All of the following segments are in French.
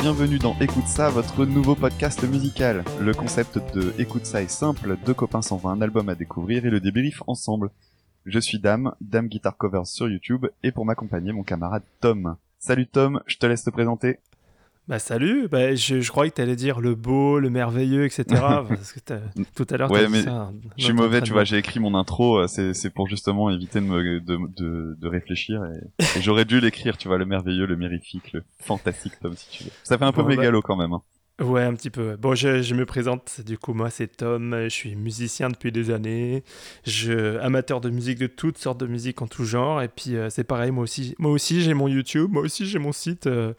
bienvenue dans Écoute ça, votre nouveau podcast musical. Le concept de Écoute ça est simple, deux copains s'envoient un album à découvrir et le débrief ensemble. Je suis Dame, Dame Guitar Covers sur YouTube, et pour m'accompagner mon camarade Tom. Salut Tom, je te laisse te présenter. Bah salut, bah, je, je croyais que tu allais dire le beau, le merveilleux, etc. parce que tout à l'heure, ouais, mais ça, je suis mauvais, tu vois, j'ai écrit mon intro, euh, c'est pour justement éviter de, me, de, de, de réfléchir et, et j'aurais dû l'écrire, tu vois, le merveilleux, le mirifique, le fantastique, Tom, si tu veux. Ça fait un peu bon, mégalo bah... quand même. Hein. Ouais, un petit peu. Bon, je, je, me présente. Du coup, moi, c'est Tom. Je suis musicien depuis des années. Je amateur de musique, de toutes sortes de musique en tout genre. Et puis, euh, c'est pareil. Moi aussi, moi aussi, j'ai mon YouTube. Moi aussi, j'ai mon site euh,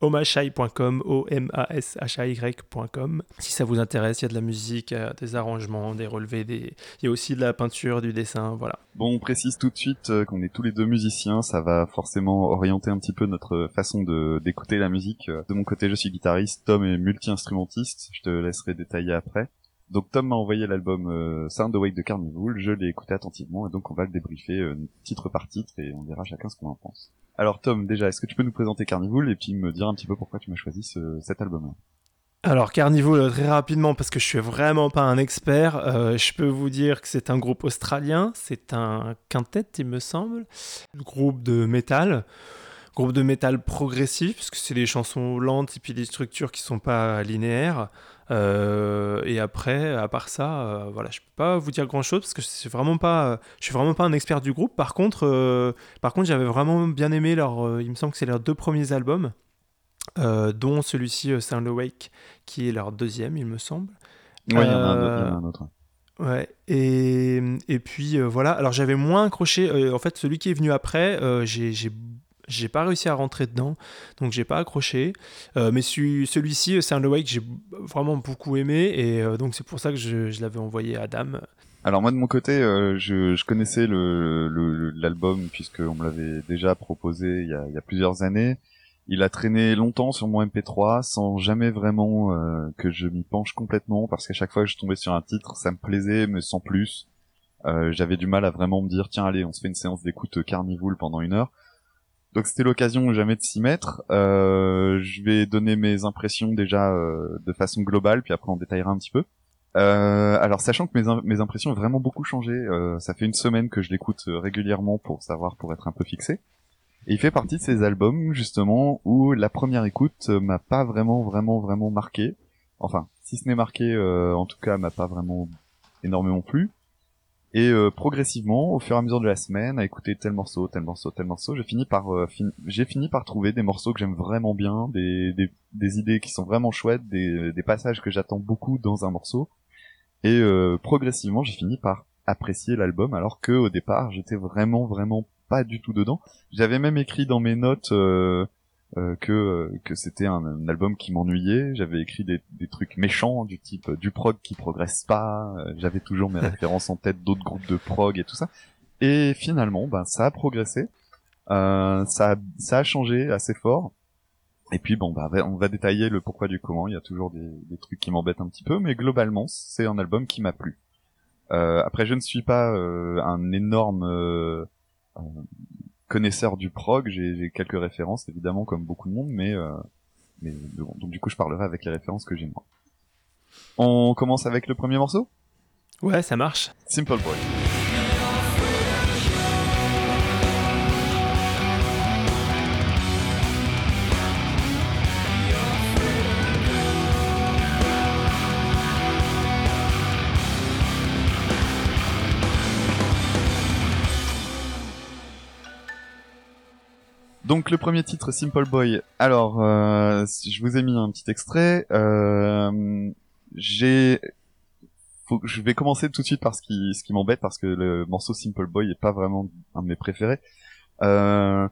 omashai.com, o m a s h a y.com. Si ça vous intéresse, il y a de la musique, euh, des arrangements, des relevés, des. Il y a aussi de la peinture, du dessin, voilà. Bon, on précise tout de suite euh, qu'on est tous les deux musiciens. Ça va forcément orienter un petit peu notre façon d'écouter la musique. De mon côté, je suis guitariste. Tom est multi instrumentiste, je te laisserai détailler après. Donc Tom m'a envoyé l'album euh, Sound Awake de Carnival, je l'ai écouté attentivement et donc on va le débriefer euh, titre par titre et on verra chacun ce qu'on en pense. Alors Tom, déjà, est-ce que tu peux nous présenter Carnival et puis me dire un petit peu pourquoi tu m'as choisi ce, cet album-là? Alors Carnival très rapidement parce que je suis vraiment pas un expert, euh, je peux vous dire que c'est un groupe australien, c'est un quintet il me semble, un groupe de métal groupe de métal progressif, parce que c'est des chansons lentes et puis des structures qui sont pas linéaires. Euh, et après, à part ça, euh, voilà, je peux pas vous dire grand chose parce que c'est vraiment pas, je suis vraiment pas un expert du groupe. Par contre, euh, par contre, j'avais vraiment bien aimé leur, il me semble que c'est leurs deux premiers albums, dont celui-ci, Sound Awake, qui est leur deuxième, il me semble. Oui, il y en a un autre. Ouais, et, et puis voilà. Alors j'avais moins accroché. en fait, celui qui est venu après, j'ai j'ai pas réussi à rentrer dedans, donc j'ai pas accroché. Euh, mais celui-ci, Sound Awake, j'ai vraiment beaucoup aimé, et euh, donc c'est pour ça que je, l'avais envoyé à Dame. Alors moi de mon côté, euh, je, je, connaissais l'album le, puisqu'on me l'avait déjà proposé il y, a, il y, a, plusieurs années. Il a traîné longtemps sur mon MP3 sans jamais vraiment euh, que je m'y penche complètement parce qu'à chaque fois que je tombais sur un titre, ça me plaisait mais sans plus. Euh, J'avais du mal à vraiment me dire tiens allez on se fait une séance d'écoute Carnival pendant une heure. Donc c'était l'occasion jamais de s'y mettre. Euh, je vais donner mes impressions déjà euh, de façon globale, puis après on détaillera un petit peu. Euh, alors sachant que mes, mes impressions ont vraiment beaucoup changé, euh, ça fait une semaine que je l'écoute euh, régulièrement pour savoir, pour être un peu fixé. Et il fait partie de ces albums justement où la première écoute euh, m'a pas vraiment, vraiment, vraiment marqué. Enfin, si ce n'est marqué, en tout cas, m'a pas vraiment énormément plu. Et euh, progressivement, au fur et à mesure de la semaine, à écouter tel morceau, tel morceau, tel morceau, j'ai fini par euh, j'ai fini par trouver des morceaux que j'aime vraiment bien, des, des, idées qui sont vraiment chouettes, des, des passages que j'attends beaucoup dans un morceau. Et euh, progressivement, j'ai fini par apprécier l'album, alors que au départ, j'étais vraiment vraiment pas du tout dedans. J'avais même écrit dans mes notes euh, que euh, que c'était un, un, album qui m'ennuyait. J'avais écrit des, des, trucs méchants du type euh, du prog qui progresse pas. J'avais toujours mes références en tête d'autres groupes de prog et tout ça. Et finalement, ben ça a progressé. ça a, ça a changé assez fort. Et puis bon, bah, on va détailler le pourquoi du comment. Il y a toujours des, des trucs qui m'embêtent un petit peu, mais globalement, c'est un album qui m'a plu. Euh, après, je ne suis pas euh, un énorme euh, connaisseur du prog, j'ai quelques références évidemment comme beaucoup de monde, mais, euh, mais donc du coup je parlerai avec les références que j'ai moi. On commence avec le premier morceau? Ouais, ça marche. Simple Boy. Donc le premier titre, Simple Boy. Alors, euh, je vous ai mis un petit extrait. Euh, j'ai, je vais commencer tout de suite par ce qui, ce qui m'embête parce que le morceau Simple Boy est pas vraiment un de mes préférés. Euh,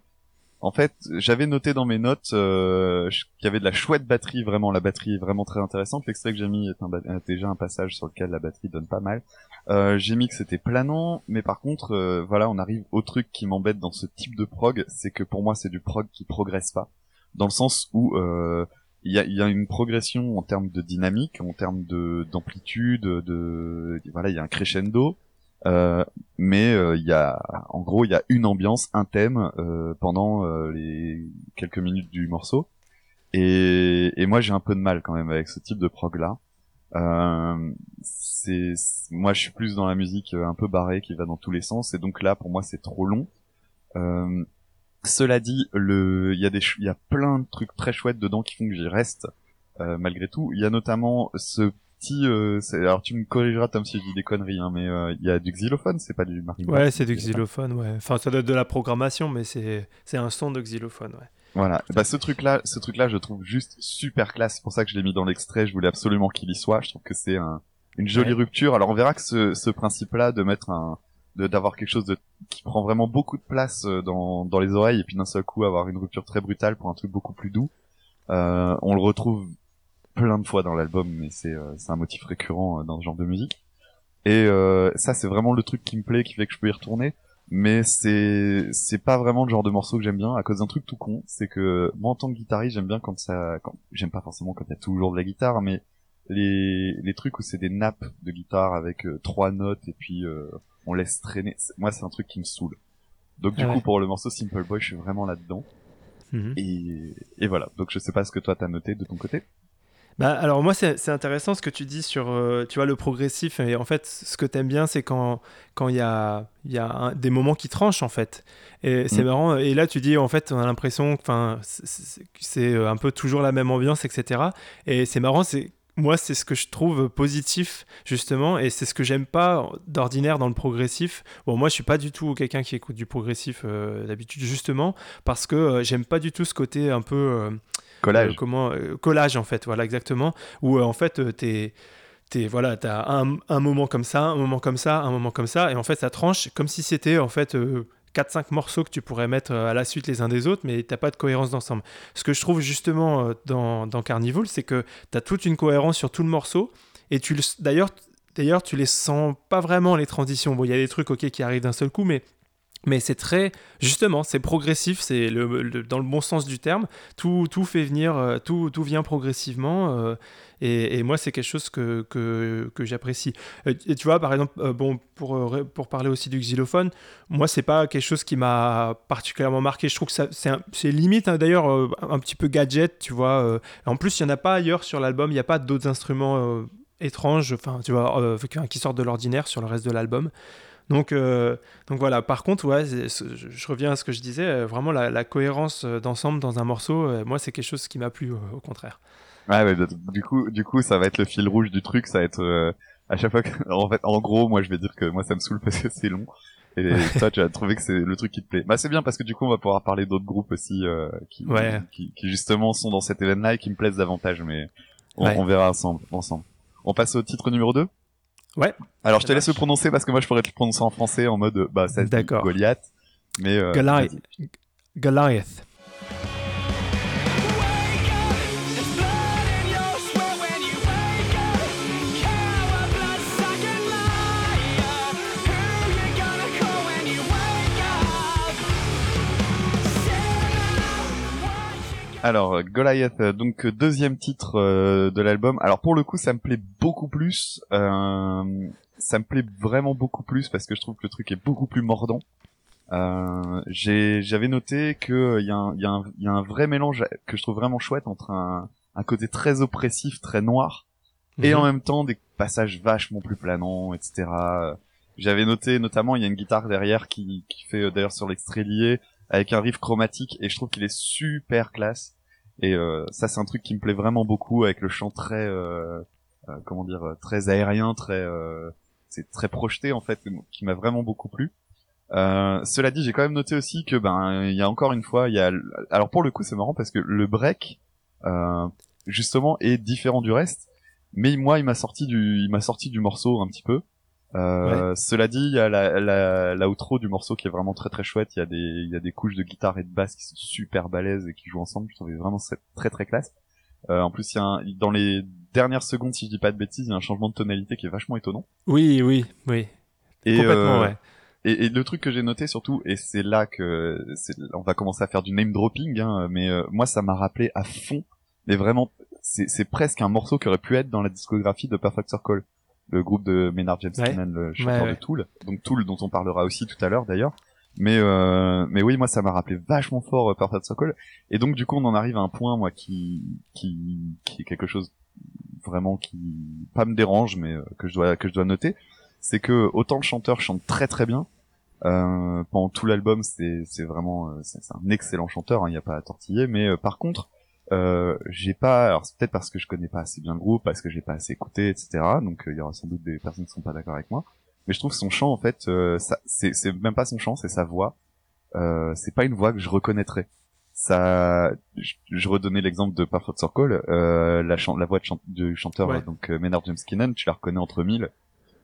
en fait, j'avais noté dans mes notes euh, qu'il y avait de la chouette batterie, vraiment la batterie est vraiment très intéressante. L'extrait que j'ai mis est, déjà un passage sur lequel la batterie donne pas mal. Euh, j'ai mis que c'était planant, mais par contre, euh, voilà, on arrive au truc qui m'embête dans ce type de prog, c'est que pour moi c'est du prog qui progresse pas, dans le sens où euh, il y a, une progression en termes de dynamique, en termes de d'amplitude, de voilà, il y a un crescendo, mais il y a, en gros, il y a une ambiance, un thème pendant les quelques minutes du morceau. Et moi j'ai un peu de mal quand même avec ce type de prog là. Euh, c'est moi je suis plus dans la musique un peu barrée qui va dans tous les sens et donc là pour moi c'est trop long. Euh, cela dit, le, il y a des, il y a plein de trucs très chouettes dedans qui font que j'y reste euh, malgré tout. Il y a notamment ce petit, euh, alors tu me corrigeras Tom si je dis des conneries, hein, mais euh, il y a du xylophone, c'est pas du marimba. Ouais, c'est du xylophone, ouais. Enfin, ça doit être de la programmation, mais c'est, c'est un son de xylophone, ouais. Voilà. Bah ce truc-là, ce truc-là, je trouve juste super classe. C'est pour ça que je l'ai mis dans l'extrait. Je voulais absolument qu'il y soit. Je trouve que c'est un, une jolie rupture. Alors on verra que ce, ce principe-là de mettre un, d'avoir quelque chose de qui prend vraiment beaucoup de place euh, dans, dans les oreilles et puis d'un seul coup avoir une rupture très brutale pour un truc beaucoup plus doux. Euh, on le retrouve plein de fois dans l'album, mais c'est euh, un motif récurrent euh, dans ce genre de musique. Et euh, ça, c'est vraiment le truc qui me plaît, qui fait que je peux y retourner. Mais c'est c'est pas vraiment le genre de morceau que j'aime bien à cause d'un truc tout con, c'est que moi en tant que guitariste, j'aime bien quand ça, quand j'aime pas forcément quand il y a toujours de la guitare, mais les les trucs où c'est des nappes de guitare avec trois notes et puis on laisse traîner. Moi, c'est un truc qui me saoule. Donc du coup, pour le morceau Simple Boy, je suis vraiment là-dedans. Mhm. Et, et, voilà. Donc je sais pas ce que toi t'as noté de ton côté. Bah, alors moi c'est intéressant ce que tu dis sur euh, tu vois le progressif et en fait ce que t'aimes bien c'est quand quand il y a il y a des moments qui tranchent en fait et c'est mm. marrant et là tu dis en fait on a l'impression enfin c'est un peu toujours la même ambiance etc et c'est marrant c'est moi, c'est ce que je trouve positif, justement, et c'est ce que j'aime pas d'ordinaire dans le progressif. Bon, moi, je suis pas du tout quelqu'un qui écoute du progressif euh, d'habitude, justement, parce que euh, j'aime pas du tout ce côté un peu. Euh, collage. comment Collage, en fait, voilà, exactement. Où, en fait, t'es. Es, voilà, t'as un, un moment comme ça, un moment comme ça, un moment comme ça, et en fait, ça tranche comme si c'était, en fait, 4-5 morceaux que tu pourrais mettre euh, à la suite les uns des autres, mais tu pas de cohérence d'ensemble. Ce que je trouve justement euh, dans, dans Carnival, c'est que tu as toute une cohérence sur tout le morceau, et tu d'ailleurs, d'ailleurs, tu les sens pas vraiment les transitions. Bon, il y a des trucs ok qui arrivent d'un seul coup, mais mais c'est très justement c'est progressif c'est dans le bon sens du terme tout, tout fait venir euh, tout, tout vient progressivement et, moi, c'est quelque chose que, que, j'apprécie. Euh, et, tu vois, par exemple, euh, bon, pour, euh, pour parler aussi du xylophone, moi, c'est pas quelque chose qui m'a particulièrement marqué. Je trouve que c'est limite, hein, d'ailleurs, un petit peu gadget, tu vois. En plus, il n'y en a pas ailleurs sur l'album, il n'y a pas d'autres instruments étranges, enfin, tu vois, qui sortent de l'ordinaire sur le reste de l'album. Donc, donc voilà, par contre, ouais, je, reviens à ce que je disais, vraiment la, la cohérence d'ensemble dans un morceau, moi c'est quelque chose qui m'a plu au contraire. Ouais, du coup, du coup, ça va être le fil rouge du truc, ça va être euh, à chaque fois que, en fait, en gros, moi, je vais dire que moi, ça me saoule parce que c'est long. Et toi, tu as trouvé que c'est le truc qui te plaît. Bah, c'est bien parce que du coup, on va pouvoir parler d'autres groupes aussi euh, qui, qui, qui, justement sont dans cet événement-là et qui me plaisent davantage. Mais on, verra ensemble, ensemble. On passe au titre numéro 2 Ouais. Alors, je te laisse le prononcer parce que moi, je pourrais te le prononcer en français en mode, bah, ça Goliath. Mais euh, Goliath. Goliath. Alors Goliath, euh, donc deuxième titre euh, de l'album. Alors pour le coup, ça me plaît beaucoup plus. Euh, ça me plaît vraiment beaucoup plus parce que je trouve que le truc est beaucoup plus mordant. Euh, J'avais noté que il y, y, y, a un vrai mélange que je trouve vraiment chouette entre un, un côté très oppressif, très noir, et mhm. en même temps des passages vachement plus planants, etc. J'avais noté notamment il y a une guitare derrière qui, qui fait d'ailleurs sur l'extrait lié avec un riff chromatique et je trouve qu'il est super classe. Et euh, ça c'est un truc qui me plaît vraiment beaucoup avec le chant très euh, euh, comment dire très aérien très c'est très projeté en fait qui m'a vraiment beaucoup plu. Cela dit j'ai quand même noté aussi que ben il y a encore une fois il y a alors pour le coup c'est marrant parce que le break justement est différent du reste mais moi il m'a sorti du il m'a sorti du morceau un petit peu euh, Cela dit, il y a la, la, la outro du morceau qui est vraiment très très chouette. Il y a des il y a des couches de guitare et de basse qui sont super balèzes et qui jouent ensemble. Je trouvais vraiment très très classe. Euh, en plus, il y a un, dans les dernières secondes, si je dis pas de bêtises, il y a un changement de tonalité qui est vachement étonnant. Oui, oui, oui. Et, Complètement, euh, ouais. Et, et, le truc que j'ai noté surtout, et c'est là que on va commencer à faire du name dropping, hein, mais euh, moi ça m'a rappelé à fond, mais vraiment, c'est presque un morceau qui aurait pu être dans la discographie de Perfect Circle le groupe de Maynard James ouais. le chanteur de Tool, donc Tool dont on parlera aussi tout à l'heure d'ailleurs. Mais euh, mais oui, moi ça m'a rappelé vachement fort euh, Perfect Circle. Et donc du coup on en arrive à un point moi qui qui qui est quelque chose vraiment qui pas me dérange mais euh, que je dois que je dois noter, c'est que autant le chanteur chante très très bien. Euh, pendant tout l'album, c'est c'est vraiment euh, c'est un excellent chanteur, il hein, n'y a pas à tortiller. Mais euh, par contre, euh, j'ai pas, alors c'est peut-être parce que je connais pas assez bien le groupe, parce que j'ai pas assez écouté, etc. Donc il y aura sans doute des personnes qui sont pas d'accord avec moi. Mais je trouve que son chant en fait euh, c'est c'est même pas son chant c'est sa voix. Euh, c'est pas une voix que je reconnaîtrais. Ça je, je redonnais l'exemple de Perfect Circle euh, la la voix de du chanteur donc euh, Maynard James Keenan tu la reconnais entre mille.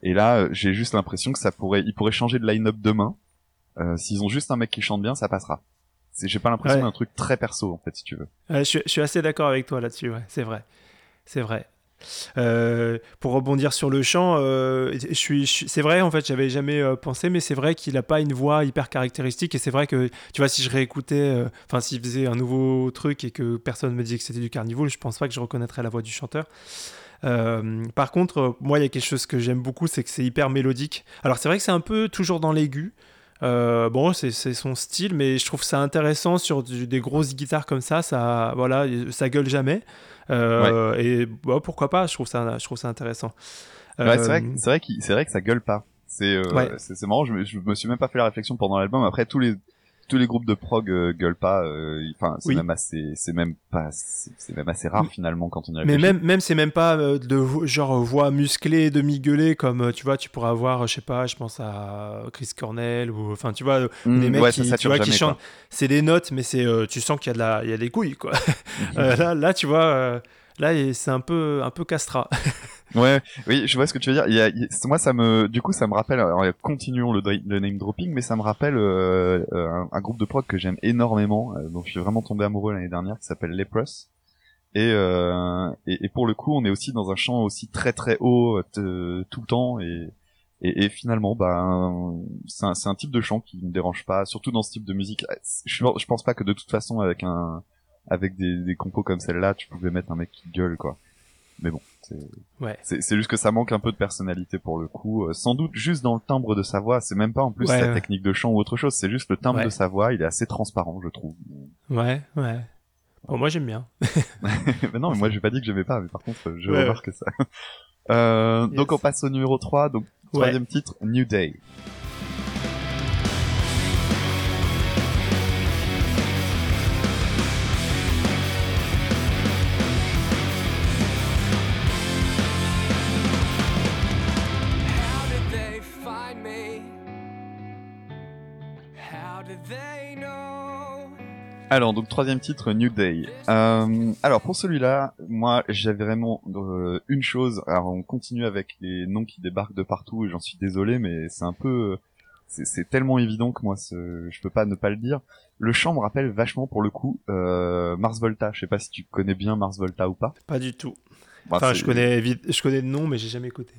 Et là euh, j'ai juste l'impression que ça pourrait il pourrait changer de line-up demain. Euh, s'ils ont juste un mec qui chante bien ça passera j'ai pas l'impression d'un truc très perso en fait si tu veux je, je, suis assez d'accord avec toi là-dessus ouais c'est vrai c'est vrai euh, pour rebondir sur le chant, euh, je suis, c'est vrai, en fait, j'avais jamais euh, pensé, mais c'est vrai qu'il n'a pas une voix hyper caractéristique. Et c'est vrai que, tu vois, si je réécoutais, enfin, s'il faisait un nouveau truc et que personne me disait que c'était du Carnival, je pense pas que je reconnaîtrais la voix du chanteur. par contre, moi, il y a quelque chose que j'aime beaucoup, c'est que c'est hyper mélodique. Alors, c'est vrai que c'est un peu toujours dans l'aigu. Bon, c'est son style, mais je trouve ça intéressant sur des grosses guitares comme ça. Ça, voilà, ça gueule jamais. Euh, et bah, pourquoi pas Je trouve ça, je trouve ça intéressant. c'est vrai, euh, c'est vrai, c'est vrai que ça gueule pas. C'est euh, c'est marrant. Je me suis même pas fait la réflexion pendant l'album. Après tous les tous les groupes de prog euh, gueulent pas. Euh, enfin, c'est même assez, c'est même pas, c'est même assez rare finalement quand on y réfléchit. Mais même, même c'est même pas euh, de genre voix musclée, demi-gueulée comme tu vois, tu pourrais avoir, je sais pas, je pense à Chris Cornell ou enfin tu vois, mmh, les mecs qui, tu vois, qui chantent, c'est des notes, mais c'est, tu sens qu'il y a de la, il y a des couilles quoi. là, là, tu vois, là c'est un peu, un peu castra. Ouais, oui, je vois ce que tu veux dire. Il y a, moi, ça me, du coup, ça me rappelle. Alors, continuons le, name dropping, mais ça me rappelle euh, euh un, groupe de prog que j'aime énormément, euh, dont je suis vraiment tombé amoureux l'année dernière, qui s'appelle Leprous. Et, euh, et, et, pour le coup, on est aussi dans un champ aussi très très haut euh, tout le temps, et, et, finalement, ben, c'est un, un, type de chant qui me dérange pas, surtout dans ce type de musique. Je, je pense pas que de toute façon, avec un, avec des, des compos comme celle-là, tu pouvais mettre un mec qui gueule, quoi. Mais bon, c'est juste que ça manque un peu de personnalité pour le coup. Euh, sans doute juste dans le timbre de sa voix. C'est même pas en plus la technique de chant ou autre chose. C'est juste le timbre de sa voix. Il est assez transparent, je trouve. Ouais, ouais. Bon, moi j'aime bien. mais non, mais moi j'ai pas dit que j'aimais pas. Mais par contre, je remarque ça. Euh, Donc on passe au numéro 3. Donc troisième titre, New Day. Alors, donc troisième titre, New Day. Euh, alors pour celui-là, moi j'avais vraiment euh, une chose. Alors on continue avec les noms qui débarquent de partout et j'en suis désolé, mais c'est un peu, c'est tellement évident que moi je peux pas ne pas le dire. Le chant me rappelle vachement pour le coup euh, Mars Volta. Je sais pas si tu connais bien Mars Volta ou pas. Pas du tout. Bah, enfin, je connais, je connais le nom, mais j'ai jamais écouté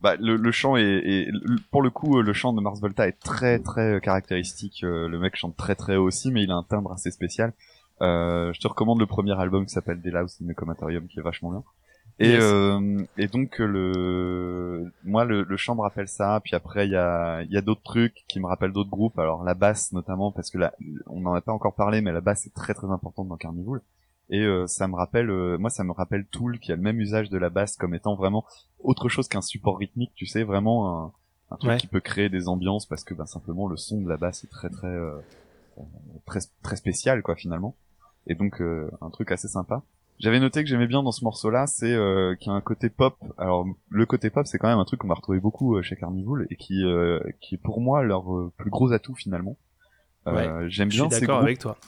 bah, le, le chant est, pour le coup le chant de Mars Volta est très très euh, caractéristique euh, le mec chante très très haut aussi mais il a un timbre assez spécial. Euh, je te recommande le premier album qui s'appelle Delouse in the Comatorium qui est vachement bien. Et euh, et donc le moi le, le chant me rappelle ça puis après il y a il y a d'autres trucs qui me rappellent d'autres groupes. Alors la basse notamment parce que là on n'en a pas encore parlé mais la basse est très très importante dans Carnival et euh, ça me rappelle euh, moi ça me rappelle Tool qui a le même usage de la basse comme étant vraiment autre chose qu'un support rythmique tu sais vraiment un, un truc qui peut créer des ambiances parce que ben, simplement le son de la basse est très très euh, très très spécial quoi finalement. Et donc un truc assez sympa. J'avais noté que j'aimais bien dans ce morceau là c'est qu'il y a un côté pop. Alors le côté pop c'est quand même un truc qu'on va retrouver beaucoup chez Carnival et qui qui est pour moi leur plus gros atout finalement. J'aime bien je suis d'accord avec toi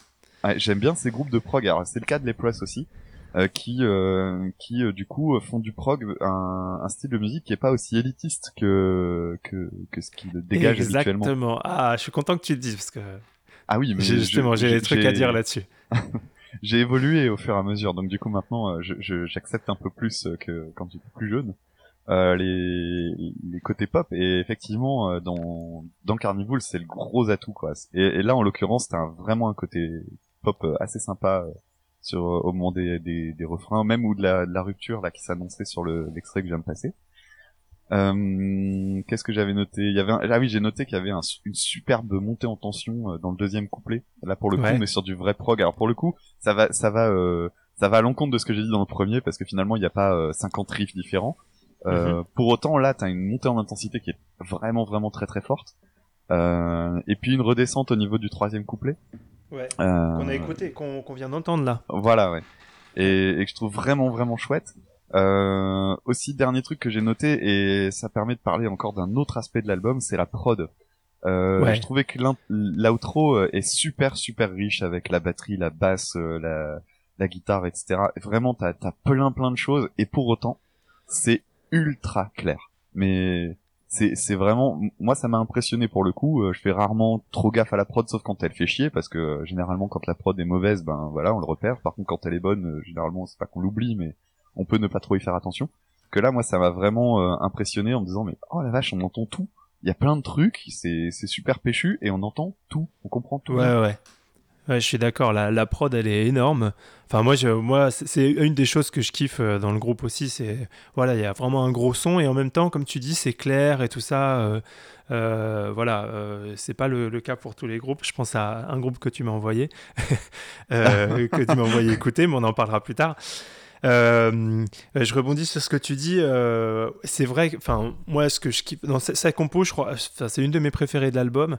J'aime bien ces groupes de prog. Alors c'est le cas de les Press aussi, euh, qui euh, qui euh, du coup font du prog un, un, style de musique qui est pas aussi élitiste que que, que ce qu'il dégage Exactement. Exactement. Ah, je suis content que tu le dises parce que. Ah oui, mais justement, j'ai des trucs à dire là-dessus. j'ai évolué au fur et à mesure, donc du coup maintenant, j'accepte un peu plus que quand j'étais plus jeune. Euh, les, les côtés pop et effectivement euh, dans dans Carnival c'est le gros atout quoi et, et là en l'occurrence t'as vraiment un côté pop euh, assez sympa euh, sur euh, au moment des, des, des, refrains, même ou de la, de la rupture là qui s'annonçait sur le l'extrait que je viens de passer. Euh, Qu'est-ce que j'avais noté? Il y avait un... ah oui j'ai noté qu'il y avait un, une superbe montée en tension euh, dans le deuxième couplet. Là pour le coup on est sur du vrai prog. Alors pour le coup ça va ça va euh, ça va à l'encontre de ce que j'ai dit dans le premier parce que finalement il n'y a pas 50 riffs différents. Euh, mhm. Pour autant, là, t'as une montée en intensité qui est vraiment, vraiment très, très forte. Euh, et puis une redescente au niveau du troisième couplet. Ouais. Euh, qu'on a écouté, qu'on vient d'entendre là. Voilà, ouais. Et, et, que je trouve vraiment, vraiment chouette. Euh, aussi, dernier truc que j'ai noté, et ça permet de parler encore d'un autre aspect de l'album, c'est la prod. Euh, ouais. Je trouvais que l'outro euh, est super, super riche avec la batterie, la basse, euh, la, la guitare, etc. Vraiment, t'as as plein, plein de choses, et pour autant, c'est ultra clair. Mais c'est c'est vraiment moi ça m'a impressionné pour le coup. Euh, je fais rarement trop gaffe à la prod sauf quand elle fait chier parce que euh, généralement quand la prod est mauvaise ben voilà on le repère. Par contre quand elle est bonne euh, généralement c'est pas qu'on l'oublie mais on peut ne pas trop y faire attention. Que là moi ça m'a vraiment impressionné en me disant mais oh la vache on entend tout. Il y a plein de trucs c'est c'est super péchu et on entend tout on comprend tout. Ouais ouais. Ouais, je suis d'accord. La, la, prod, elle est énorme. Enfin, moi, moi, c'est une des choses que je kiffe euh, dans le groupe aussi. C'est voilà, il y a vraiment un gros son et en même temps, comme tu dis, c'est clair et tout ça. Euh, euh, voilà, euh, c'est pas le, cas pour tous les groupes. Je pense à un groupe que tu m'as envoyé, que tu m'as envoyé écouter, mais on en parlera plus tard. Je rebondis sur ce que tu dis. C'est vrai, enfin, moi, ce que je kiffe dans sa compo, je crois, c'est une de mes préférées de l'album.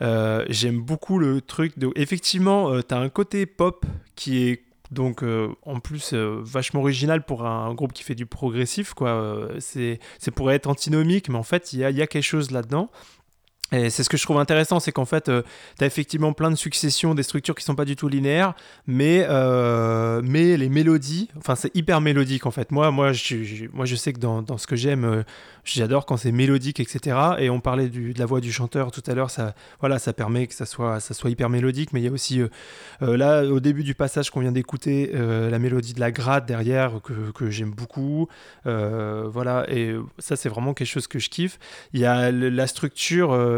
Euh, j'aime beaucoup le truc de. Effectivement, euh, tu as un côté pop qui est donc euh, en plus vachement original pour un, groupe qui fait du progressif. quoi. c'est pourrait être antinomique, mais en fait, il y a, y a, quelque chose là-dedans. Et c'est ce que je trouve intéressant, c'est qu'en fait, euh, tu as effectivement plein de successions, des structures qui sont pas du tout linéaires, mais, euh, mais les mélodies, enfin c'est hyper mélodique en fait. Moi, moi, je, moi, je sais que dans, dans ce que j'aime, euh, j'adore quand c'est mélodique, etc. Et on parlait de la voix du chanteur tout à l'heure, ça, voilà, ça permet que ça soit, ça soit hyper mélodique, mais il y a aussi, là, au début du passage qu'on vient d'écouter, la mélodie de la gratte derrière, que, que j'aime beaucoup. voilà, et ça, c'est vraiment quelque chose que je kiffe. Il y a la structure euh,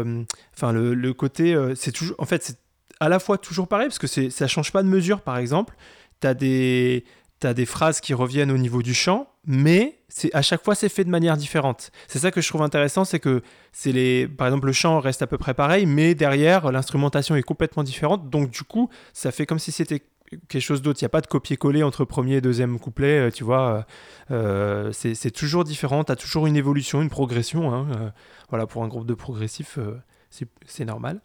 enfin le, côté, euh, c'est toujours, en fait, c'est à la fois toujours pareil parce que ça change pas de mesure. Par exemple, tu as des as des phrases qui reviennent au niveau du chant, mais c'est à chaque fois c'est fait de manière différente. C'est ça que je trouve intéressant, c'est que c'est les, par exemple le chant reste à peu près pareil, mais derrière l'instrumentation est complètement différente. Donc du coup, ça fait comme si c'était quelque chose d'autre. Il n'y a pas de copier-coller entre premier et deuxième couplet, euh, tu vois. c'est toujours différent, tu as toujours une évolution, une progression. Hein, voilà, pour un groupe de progressifs, euh, c'est normal.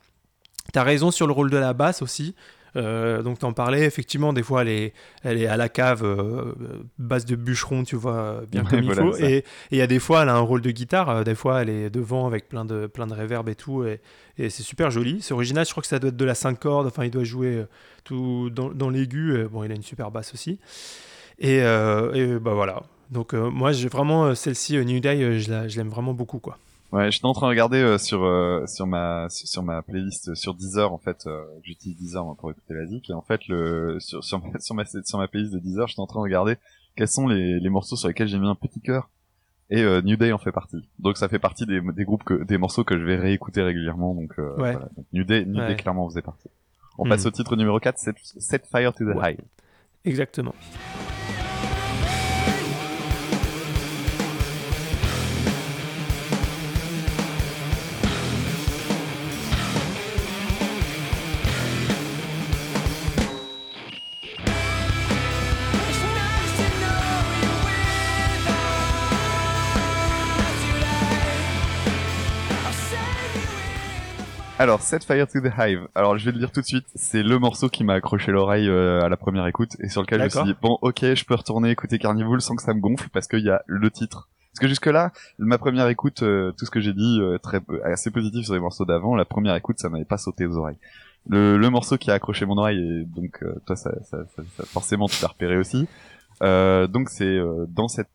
Tu as raison sur le rôle de la basse aussi. Euh, donc t'en parlais, effectivement, des fois elle est, elle est à la cave, euh, basse de bûcheron, tu vois, bien comme il faut. Et il y a des fois elle a un rôle de guitare, des fois elle est devant avec plein de, plein de reverb et tout, et, c'est super joli. C'est original, je crois que ça doit être de la 5 cordes, enfin il doit jouer tout dans, dans l'aigu, bon il a une super basse aussi. Et, et bah voilà. Donc moi j'ai vraiment celle-ci, New Day, je l'aime vraiment beaucoup quoi. Ouais, j'étais en train de regarder euh, sur euh, sur ma sur ma playlist sur Deezer en fait, euh, j'utilise Deezer moi, pour écouter la zik et en fait le sur sur ma, sur ma sur ma playlist de Deezer, j'étais en train de regarder quels sont les les morceaux sur lesquels j'ai mis un petit cœur et New Day en fait partie. Donc ça fait partie des des groupes que des morceaux que je vais réécouter régulièrement donc, voilà. New Day New Day clairement faisait partie. On passe hmm. au titre numéro 4, Set Fire to the High. Exactement. Alors, Set Fire to the Hive. Alors, je vais le dire tout de suite, c'est le morceau qui m'a accroché l'oreille euh, à la première écoute et sur lequel je me suis dit bon, ok, je peux retourner écouter Carnival sans que ça me gonfle parce qu'il y a le titre. Parce que jusque là, ma première écoute, euh, tout ce que j'ai dit euh, très assez positif sur les morceaux d'avant, la première écoute, ça m'avait pas sauté aux oreilles. Le, le, morceau qui a accroché mon oreille et donc toi, ça, ça, ça, forcément, tu l'as repéré aussi. donc c'est dans cette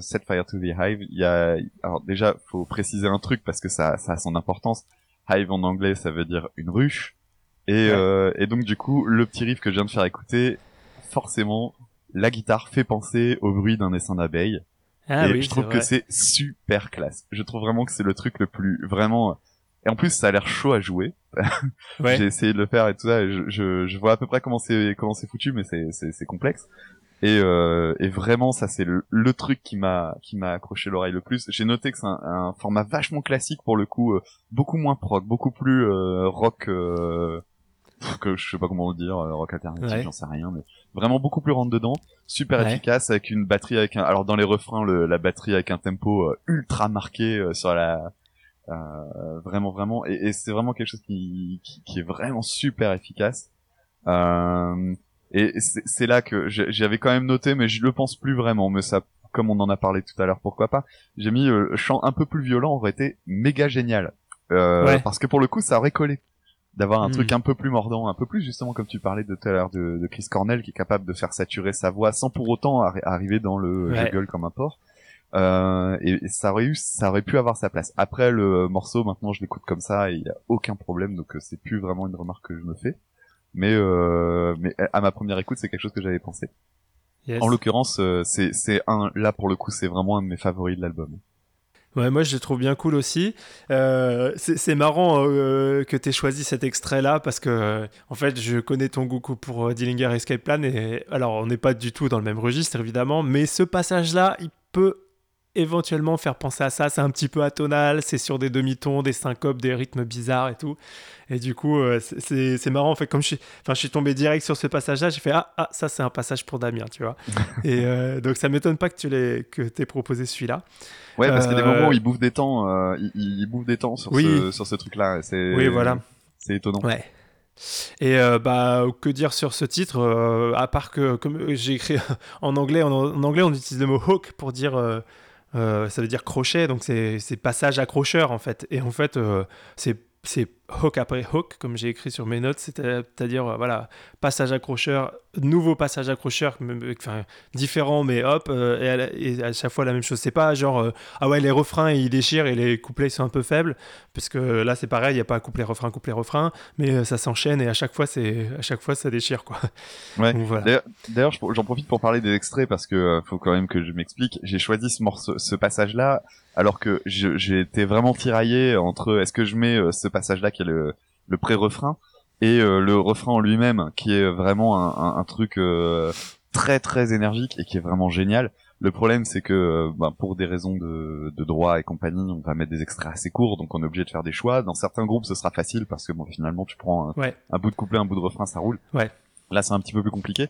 Set Fire to the Hive, il y a alors déjà faut préciser un truc parce que ça, ça a son importance Hive en anglais, ça veut dire une ruche. Et, euh, et donc du coup, le petit riff que je viens de faire écouter, forcément, la guitare fait penser au bruit d'un essaim d'abeilles. Ah, et oui, je trouve que c'est super classe. Je trouve vraiment que c'est le truc le plus vraiment. Et en plus, ça a l'air chaud à jouer. ouais. J'ai essayé de le faire et tout ça. je, je, je, vois à peu près comment c'est comment c'est foutu, mais c'est c'est complexe. Et, euh, et vraiment, ça c'est le, le truc qui m'a qui m'a accroché l'oreille le plus. J'ai noté que c'est un, un, format vachement classique pour le coup, euh, beaucoup moins prog, beaucoup plus euh, rock euh, que je sais pas comment dire, euh, rock alternatif, j'en sais rien, mais vraiment beaucoup plus rentre dedans, super efficace avec une batterie avec un. Alors dans les refrains, le, la batterie avec un tempo ultra marqué sur la vraiment vraiment et, et c'est vraiment quelque chose qui, qui, qui est vraiment super efficace. Euh, et c'est là que j'avais quand même noté, mais je le pense plus vraiment. Mais ça, comme on en a parlé tout à l'heure, pourquoi pas J'ai mis euh, le chant un peu plus violent aurait été méga génial, euh, parce que pour le coup, ça aurait collé d'avoir un hmm. truc un peu plus mordant, un peu plus justement comme tu parlais de tout à l'heure de, de, Chris Cornell qui est capable de faire saturer sa voix sans pour autant arriver dans le ouais. gueule comme un porc. Euh, et, ça aurait eu, ça aurait pu avoir sa place. Après le morceau, maintenant je l'écoute comme ça et il y a aucun problème, donc euh, c'est plus vraiment une remarque que je me fais mais euh, mais à ma première écoute c'est quelque chose que j'avais pensé. En l'occurrence, euh, c'est c'est un là pour le coup c'est vraiment un de mes favoris de l'album. Ouais, moi je le trouve bien cool aussi. Euh, c'est marrant euh, que tu aies choisi cet extrait-là parce que en fait je connais ton goût pour Dillinger Escape Plan et alors on n'est pas du tout dans le même registre évidemment, mais ce passage-là il peut éventuellement faire penser à ça. C'est un petit peu atonal, c'est sur des demi-tons, des syncopes, des rythmes bizarres et tout. Et du coup, euh, c'est marrant. En fait, comme je suis, enfin, je suis tombé direct sur ce passage-là, j'ai fait ah, ah, ça c'est un passage pour Damien, tu vois. et euh, donc ça m'étonne pas que tu l'aies que aies proposé celui-là. Ouais, parce qu'il y a des moments où il bouffe des temps, euh, il, il, bouffe des temps sur ce, sur ce truc-là. Oui, voilà. C'est étonnant. Ouais. Et bah que dire sur ce titre à part que comme j'ai écrit en anglais en, anglais on utilise le mot hook pour dire ça veut dire crochet donc c'est passage accrocheur en fait. Et en fait c'est c'est hook après hook, comme j'ai écrit sur mes notes, c'est-à-dire, euh, voilà, passage accrocheur, nouveau passage accrocheur, enfin, différent, mais hop, euh, et, à, chaque fois la même chose. C'est pas genre, euh, ah ouais, les refrains ils déchirent et les couplets sont un peu faibles, parce que là c'est pareil, il n'y a pas couplet refrain, couplet refrain, mais ça s'enchaîne et à chaque fois c'est, à chaque fois ça déchire quoi. Ouais. D'ailleurs, j'en profite pour parler des extraits parce que faut quand même que je m'explique. J'ai choisi ce morceau, ce passage-là, alors que j'ai été vraiment tiraillé entre est-ce que je mets ce passage-là qui est le, le pré-refrain et euh, le refrain en lui-même qui est vraiment un, un, truc euh, très très énergique et qui est vraiment génial. Le problème c'est que euh, bah, pour des raisons de, de, droit et compagnie, on va mettre des extraits assez courts, donc on est obligé de faire des choix. Dans certains groupes, ce sera facile parce que bon, finalement, tu prends un, un bout de couplet, un bout de refrain, ça roule. Ouais. Là, c'est un petit peu plus compliqué.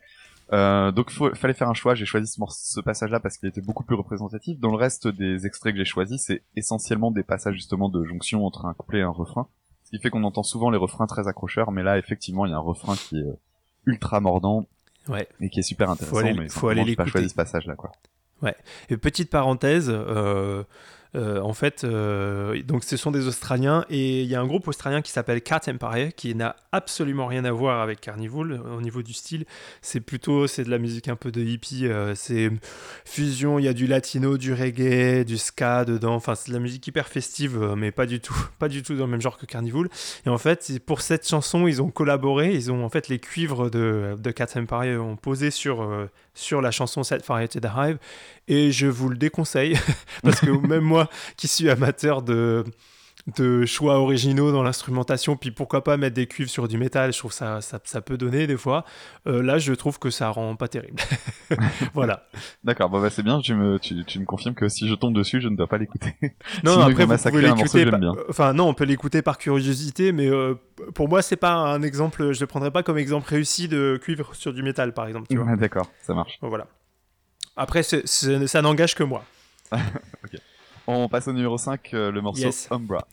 Euh, donc il fallait faire un choix. J'ai choisi ce, ce passage-là parce qu'il était beaucoup plus représentatif. Dans le reste des extraits que j'ai choisis, c'est essentiellement des passages justement de jonction entre un couplet et un refrain. Ce qui fait qu'on entend souvent les refrains très accrocheurs, mais là, effectivement, il y a un refrain qui est euh, ultra mordant. Ouais. Et qui est super intéressant, faut mais faut aller pas choisi ce passage-là, quoi. Ouais. Et petite parenthèse, euh, euh, en fait, euh, donc ce sont des Australiens et il y a un groupe australien qui s'appelle Cat Empire qui n'a absolument rien à voir avec Carnival au niveau du style. C'est plutôt c'est de la musique un peu de hippie, euh, c'est fusion. Il y a du latino, du reggae, du ska dedans. Enfin, c'est de la musique hyper festive, mais pas du tout, pas du tout dans le même genre que Carnival. Et en fait, pour cette chanson, ils ont collaboré. Ils ont en fait les cuivres de, de Cat Empire ont posé sur sur la chanson Set Fire to the Hive et je vous le déconseille parce que même moi qui suis amateur de de choix originaux dans l'instrumentation, puis pourquoi pas mettre des cuivres sur du métal, je trouve ça, ça, ça peut donner des fois. Euh, là, je trouve que ça rend pas terrible. voilà. D'accord, bon, bah, c'est bien, tu me, tu, tu, me confirmes que si je tombe dessus, je ne dois pas l'écouter. Non, après, vous pouvez l'écouter. Enfin, non, on peut l'écouter par curiosité, mais euh, pour moi, c'est pas un exemple, je le prendrais pas comme exemple réussi de cuivre sur du métal, par exemple. D'accord, ça marche. voilà. Après, ça n'engage que moi. ok. On passe au numéro 5, euh, le morceau Umbra.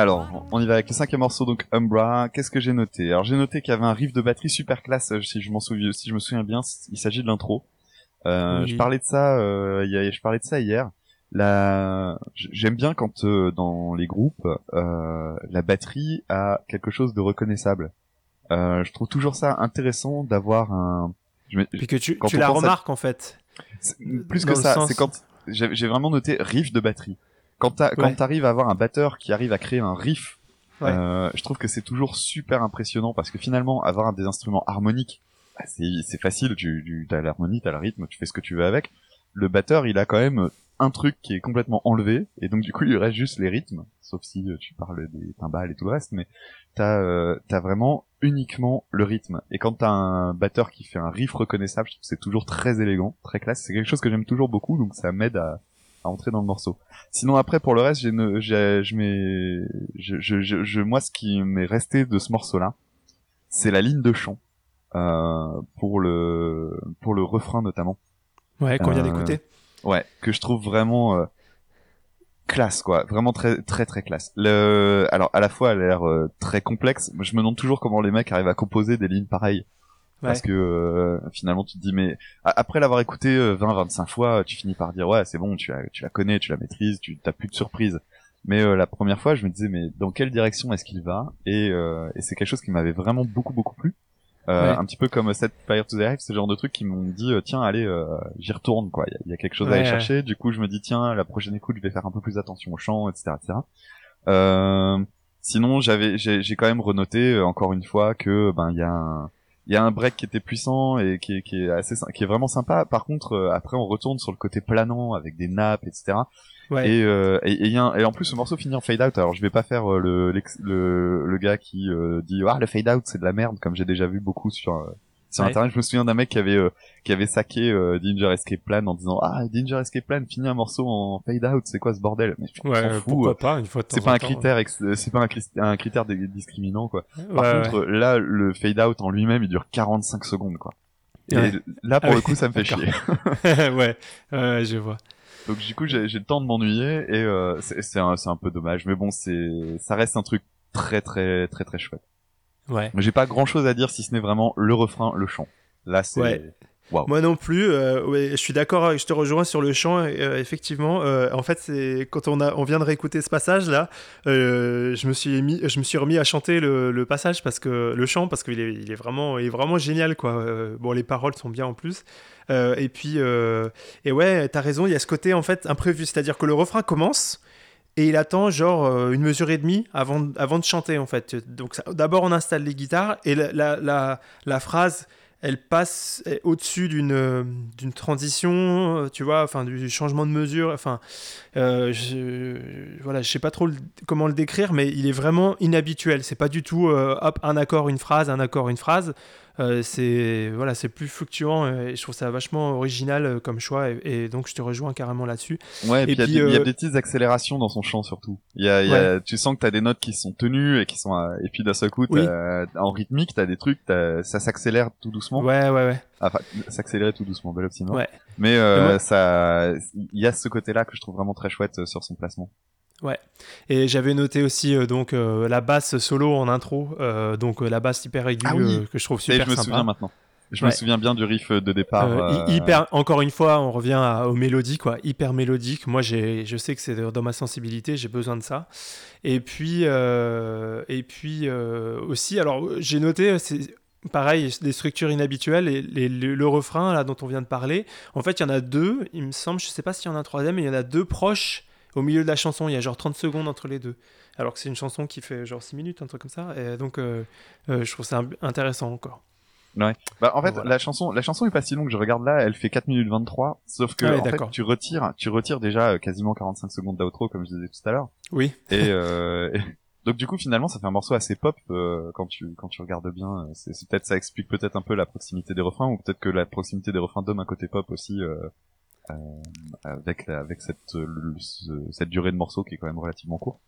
Alors, on y va avec le cinquième morceau, donc Umbra. Qu'est-ce que j'ai noté? Alors j'ai noté qu'il y avait un riff de batterie super classe, euh, si je m'en souviens, si je me souviens bien. Il s'agit de l'intro. Euh, Je parlais de ça, euh, je parlais de ça hier. La... J'aime bien quand euh, dans les groupes, euh, la batterie a quelque chose de reconnaissable. Euh, je trouve toujours ça intéressant d'avoir un. Je Puis que tu, tu la remarques en fait. Plus que ça, c'est quand j'ai vraiment noté riff de batterie quand t'arrives à avoir un batteur qui arrive à créer un riff Euh, je trouve que c'est toujours super impressionnant parce que finalement, avoir des instruments harmoniques, bah, c'est facile. Tu, tu as l'harmonie, t'as le rythme, tu fais ce que tu veux avec. Le batteur, il a quand même un truc qui est complètement enlevé et donc du coup il reste juste les rythmes sauf si euh, tu parles des timbales et tout le reste mais t'as euh, t'as vraiment uniquement le rythme et quand t'as un batteur qui fait un riff reconnaissable c'est toujours très élégant très classe c'est quelque chose que j'aime toujours beaucoup donc ça m'aide à, à entrer dans le morceau. Sinon après pour le reste j'ai je je, je, je, moi ce qui m'est resté de ce morceau là c'est la ligne de chant euh, pour le pour le refrain notamment. Ouais qu'on vient euh, d'écouter. Ouais, que je trouve vraiment euh, classe quoi, vraiment très très très classe. Le alors à la fois elle a l'air euh, très complexe, je me demande toujours comment les mecs arrivent à composer des lignes pareilles. Parce que euh, finalement tu te dis mais après l'avoir écouté 20 25 fois, tu finis par dire ouais, c'est bon, tu la tu la connais, tu la maîtrises, tu t'as plus de surprise. Mais la première fois, je me disais mais dans quelle direction est-ce qu'il va? Et, et c'est quelque chose qui m'avait vraiment beaucoup beaucoup plu. Euh, un petit peu comme Set Fire to the Hive, ce genre de trucs qui m'ont dit euh, tiens allez euh, j'y retourne quoi, il y, a quelque chose à aller chercher. Du coup je me dis tiens la prochaine écoute je vais faire un peu plus attention au chant, etc. etc. sinon j'avais j'ai quand même renoté encore une fois que ben il y a un il y a un break qui était puissant et qui est, qui est assez qui est vraiment sympa. Par contre après on retourne sur le côté planant avec des nappes etc. Et, euh, et, et, et, en plus, ce morceau finit en fade out. Alors, je vais pas faire euh, le, le, le gars qui euh, dit ah le fade out c'est de la merde, comme j'ai déjà vu beaucoup sur euh, sur internet. Je me souviens d'un mec qui avait qui avait saqué Danger Escape Plan en disant ah Danger Escape Plan finit un morceau en fade out, c'est quoi ce bordel? Mais ouais, pourquoi pas une fois C'est pas un critère, c'est pas un, critère discriminant quoi. Par contre, là, le fade out en lui-même, il dure 45 secondes quoi. Et là, pour ah le coup, ça me fait chier. ouais, ouais, je vois. Donc du coup, j'ai le temps de m'ennuyer et euh, c'est un, un peu dommage. Mais bon, c'est ça reste un truc très très très très chouette. Ouais. J'ai pas grand chose à dire si ce n'est vraiment le refrain, le chant. Là, c'est moi non plus. Euh, ouais, je suis d'accord. Je te rejoins sur le chant. Euh, effectivement, euh, en fait, c'est quand on a, on vient de réécouter ce passage là, je me suis mis, je me suis remis à chanter le, passage parce que le chant parce qu'il est, il est vraiment, il est vraiment génial quoi. bon, les paroles sont bien en plus. et puis, et ouais, t'as raison. Il y a ce côté en fait imprévu, c'est-à-dire que le refrain commence et il attend genre une mesure et demie avant, avant de chanter en fait. Donc d'abord on installe les guitares et la, la, la phrase elle passe au-dessus d'une euh, d'une transition, euh, tu vois, enfin du changement de mesure. Enfin, euh, je, voilà, je sais pas trop comment le décrire, mais il est vraiment inhabituel. C'est pas du tout hop un accord une phrase, un accord une phrase. Euh, c'est voilà, c'est plus fluctuant et je trouve ça vachement original euh, comme choix et, donc je te rejoins carrément là-dessus. Ouais, et, puis il y, a des petites accélérations dans son chant surtout. Il y a, y a tu sens que t'as des notes qui sont tenues et qui sont et puis d'un seul coup en rythmique t'as des trucs, ça s'accélère tout doucement. Ouais, ouais, ouais. Enfin, s'accélérer tout doucement, bel optimum. Ouais. Mais euh, ça, il y a ce côté-là que je trouve vraiment très chouette sur son placement. Ouais. Et j'avais noté aussi euh, donc euh, la basse solo en intro, euh, donc la basse hyper aiguë ah que je trouve super sympa. je me souviens maintenant. Je me souviens bien du riff de départ. Hyper. Encore une fois, on revient aux mélodies quoi, hyper mélodique. Moi, j'ai, je sais que c'est dans ma sensibilité, j'ai besoin de ça. Et puis, et puis aussi, alors j'ai noté, c'est pareil, des structures inhabituelles et le, refrain là dont on vient de parler. En fait, il y en a deux, il me semble, je sais pas s'il y en a un troisième, mais il y en a deux proches au milieu de la chanson, il y a genre 30 secondes entre les deux. Alors que c'est une chanson qui fait genre 6 minutes, un truc comme ça. Et donc, euh, euh, je trouve ça intéressant encore. Ouais. Bah, en fait, la chanson, la chanson est pas si longue. Je regarde là, elle fait 4 minutes 23. Sauf que, en fait, tu retires, tu retires déjà euh, quasiment 45 secondes d'outro, comme je disais tout à l'heure. Oui. Et, donc, du coup, finalement, ça fait un morceau assez pop, quand tu, quand tu regardes bien. C'est, peut-être, ça explique peut-être un peu la proximité des refrains, ou peut-être que la proximité des refrains donne un côté pop aussi, euh, avec avec cette cette durée de morceau qui est quand même relativement court.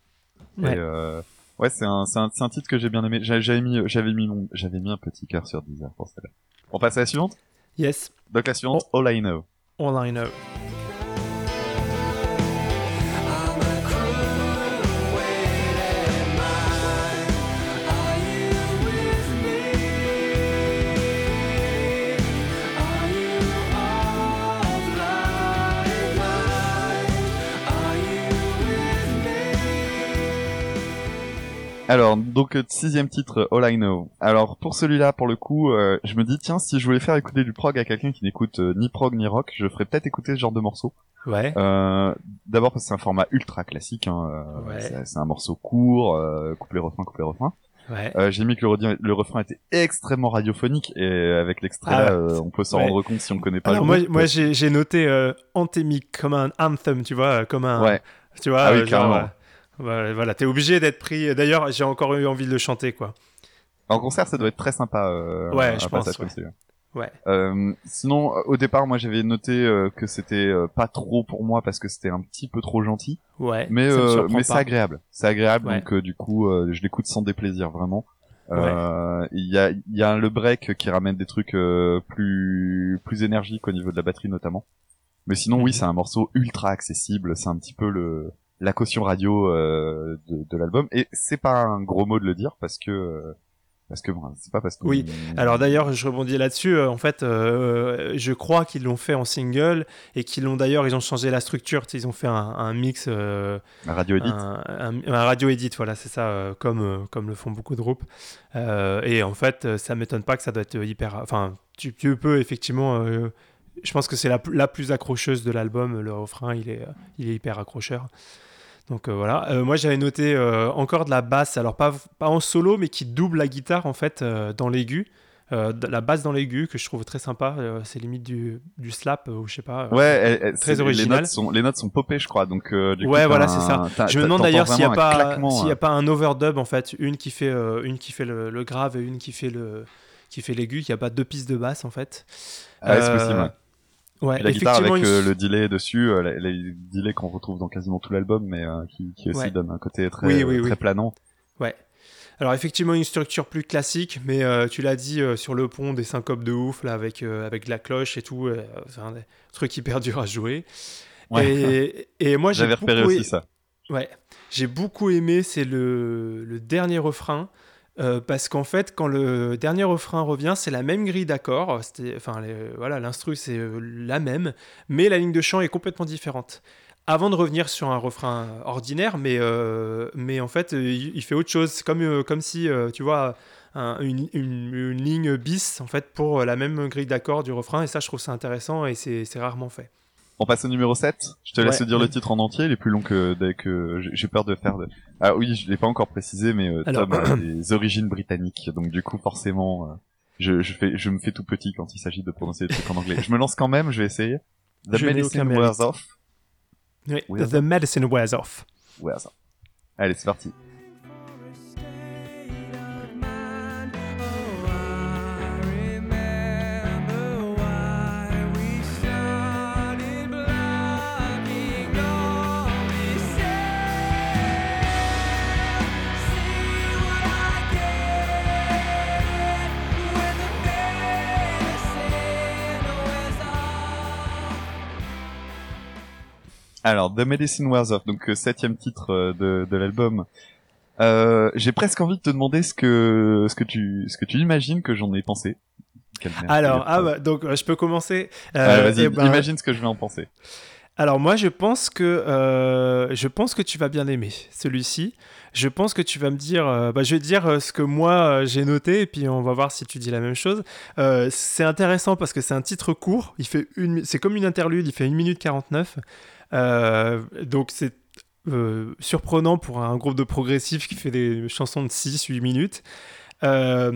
Ouais. Et, euh, ouais, c'est un, c'est un, un, titre que j'ai bien aimé. J'avais mis, j'avais mis mon, j'avais mis un petit cœur sur Deezer pour celle-là. On passe à la suivante? Yes. Donc la suivante. All I Know. All I Know. Alors, donc euh, sixième titre, All I Know. Alors pour celui-là, pour le coup, euh, je me dis tiens, si je voulais faire écouter du prog à quelqu'un qui n'écoute euh, ni prog ni rock, je ferais peut-être écouter ce genre de morceau. Ouais. Euh, D'abord parce que c'est un format ultra classique. Hein, Ouais. c'est- un morceau court, euh, couplet refrain, couplet refrain. Ouais. Euh, J'ai mis que le, refrain était extrêmement radiophonique et avec l'extrait Ah, là, euh, on peut s'en ouais. rendre compte si on connaît pas. Alors le moi, groupe. moi j'ai noté euh, comme un anthem, tu vois, comme un. Ouais. Tu vois, Ah oui, genre, voilà, voilà, t'es obligé d'être pris. D'ailleurs, j'ai encore eu envie de le chanter, quoi. En concert, ça doit être très sympa. Euh, Ouais, je pense, comme ouais. Ouais. Euh, sinon, au départ, moi, j'avais noté euh, que c'était euh, pas trop pour moi parce que c'était un petit peu trop gentil. Ouais. Mais ça euh, mais c'est agréable. C'est agréable, Ouais. donc euh, du coup, je l'écoute sans déplaisir vraiment. Euh, Il y a il y a le break qui ramène des trucs plus plus énergiques au niveau de la batterie notamment. Mais sinon, oui, Mhm. c'est un morceau ultra accessible. C'est un petit peu le la caution radio euh, de, de l'album. Et c'est pas un gros mot de le dire parce que euh, parce que bon, c'est pas parce que Oui. Alors d'ailleurs, je rebondis là-dessus. euh, en fait, euh, je crois qu'ils l'ont fait en single et qu'ils l'ont d'ailleurs, ils ont changé la structure. Ils ont fait un, un mix, euh, la radio edit. un, un- un radio edit. Voilà, c'est ça, euh, comme comme le font beaucoup de groupes. Et en fait, ça m'étonne pas que ça doit être hyper. Enfin, tu, tu peux effectivement. je pense que c'est la, la plus accrocheuse de l'album. Le refrain, il est, il est hyper accrocheur. Donc euh, voilà. Euh, moi, j'avais noté euh, encore de la basse. Alors pas, pas en solo, mais qui double la guitare en fait dans l'aigu. La basse dans l'aigu que je trouve très sympa. C'est limite du, du slap ou je sais pas. Ouais, elle- très original. Les notes sont, les notes sont popées, je crois. Donc, du Ouais, voilà, c'est ça. Je me demande d'ailleurs s'il n'y a pas s'il y a pas un overdub en fait, une qui fait une qui fait le, le grave et une qui fait le qui fait l'aigu, qu'il n'y a pas deux pistes de basse en fait. Ah c'est possible. Ouais. Et la guitare avec euh, le delay dessus, euh, les delays qu'on retrouve dans quasiment tout l'album, mais euh, qui, qui aussi Ouais. donne un côté très, Oui, oui, euh, oui. très planant. Ouais. Alors effectivement une structure plus classique, mais tu l'as dit sur le pont des syncopes de ouf là avec avec la cloche et tout, c'est un des trucs hyper dur à jouer. Et, et moi j'ai J'avais repéré beaucoup aussi ça. Ouais, j'ai beaucoup aimé, c'est le, le dernier refrain. Euh, parce qu'en fait, quand le dernier refrain revient, c'est la même grille d'accords. Enfin, voilà, l'instru c'est euh, la même, mais la ligne de chant est complètement différente. Avant de revenir sur un refrain ordinaire, mais, euh, mais en fait, il, fait autre chose. Comme, comme si, tu vois, un- une, une- ligne bis, en fait, pour la même grille d'accords du refrain. Et ça, je trouve ça intéressant et c'est rarement fait. On passe au numéro 7. Je te laisse Ouais. dire le titre en entier, il est plus long que j'ai- peur de faire de... Ah oui, je l'ai pas encore précisé, mais euh, Alors- Tom a des origines britanniques, donc du coup forcément, euh, je, je, fais, je me fais tout petit quand il s'agit de prononcer des trucs en anglais. Je me lance quand même, je vais essayer. The Je medicine wears off. Oui, The medicine wears off. Wears off. Allez, c'est parti. Alors, The Medicine Wears Off, donc euh, septième titre euh, de, de l'album. Euh, J'ai presque envie de te demander ce que ce que tu ce que tu imagines que j'en ai pensé. Alors, ah bah, donc je peux commencer. Euh, Vas-y, eh ben, imagine ce que je vais en penser. Alors moi, je pense que euh, je pense que tu vas bien aimer celui-ci. Je pense que tu vas me dire, euh, bah, je vais te dire euh, ce que moi j'ai noté et puis on va voir si tu dis la même chose. C'est intéressant parce que c'est un titre court. Il fait une, c'est comme une interlude. Il fait 1 minute 49. Euh, donc c'est euh, surprenant pour un groupe de progressifs qui fait des chansons de 6-8 minutes. Euh,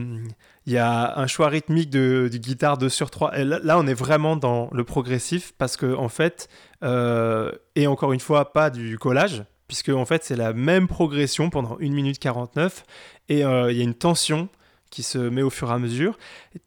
Il y a un choix rythmique de, guitare 2 sur 3. Et là, on est vraiment dans le progressif parce que, en fait, euh, et encore une fois, pas du collage, puisque en fait, c'est la même progression pendant 1 minute 49 et euh, il y a une tension qui se met au fur et à mesure.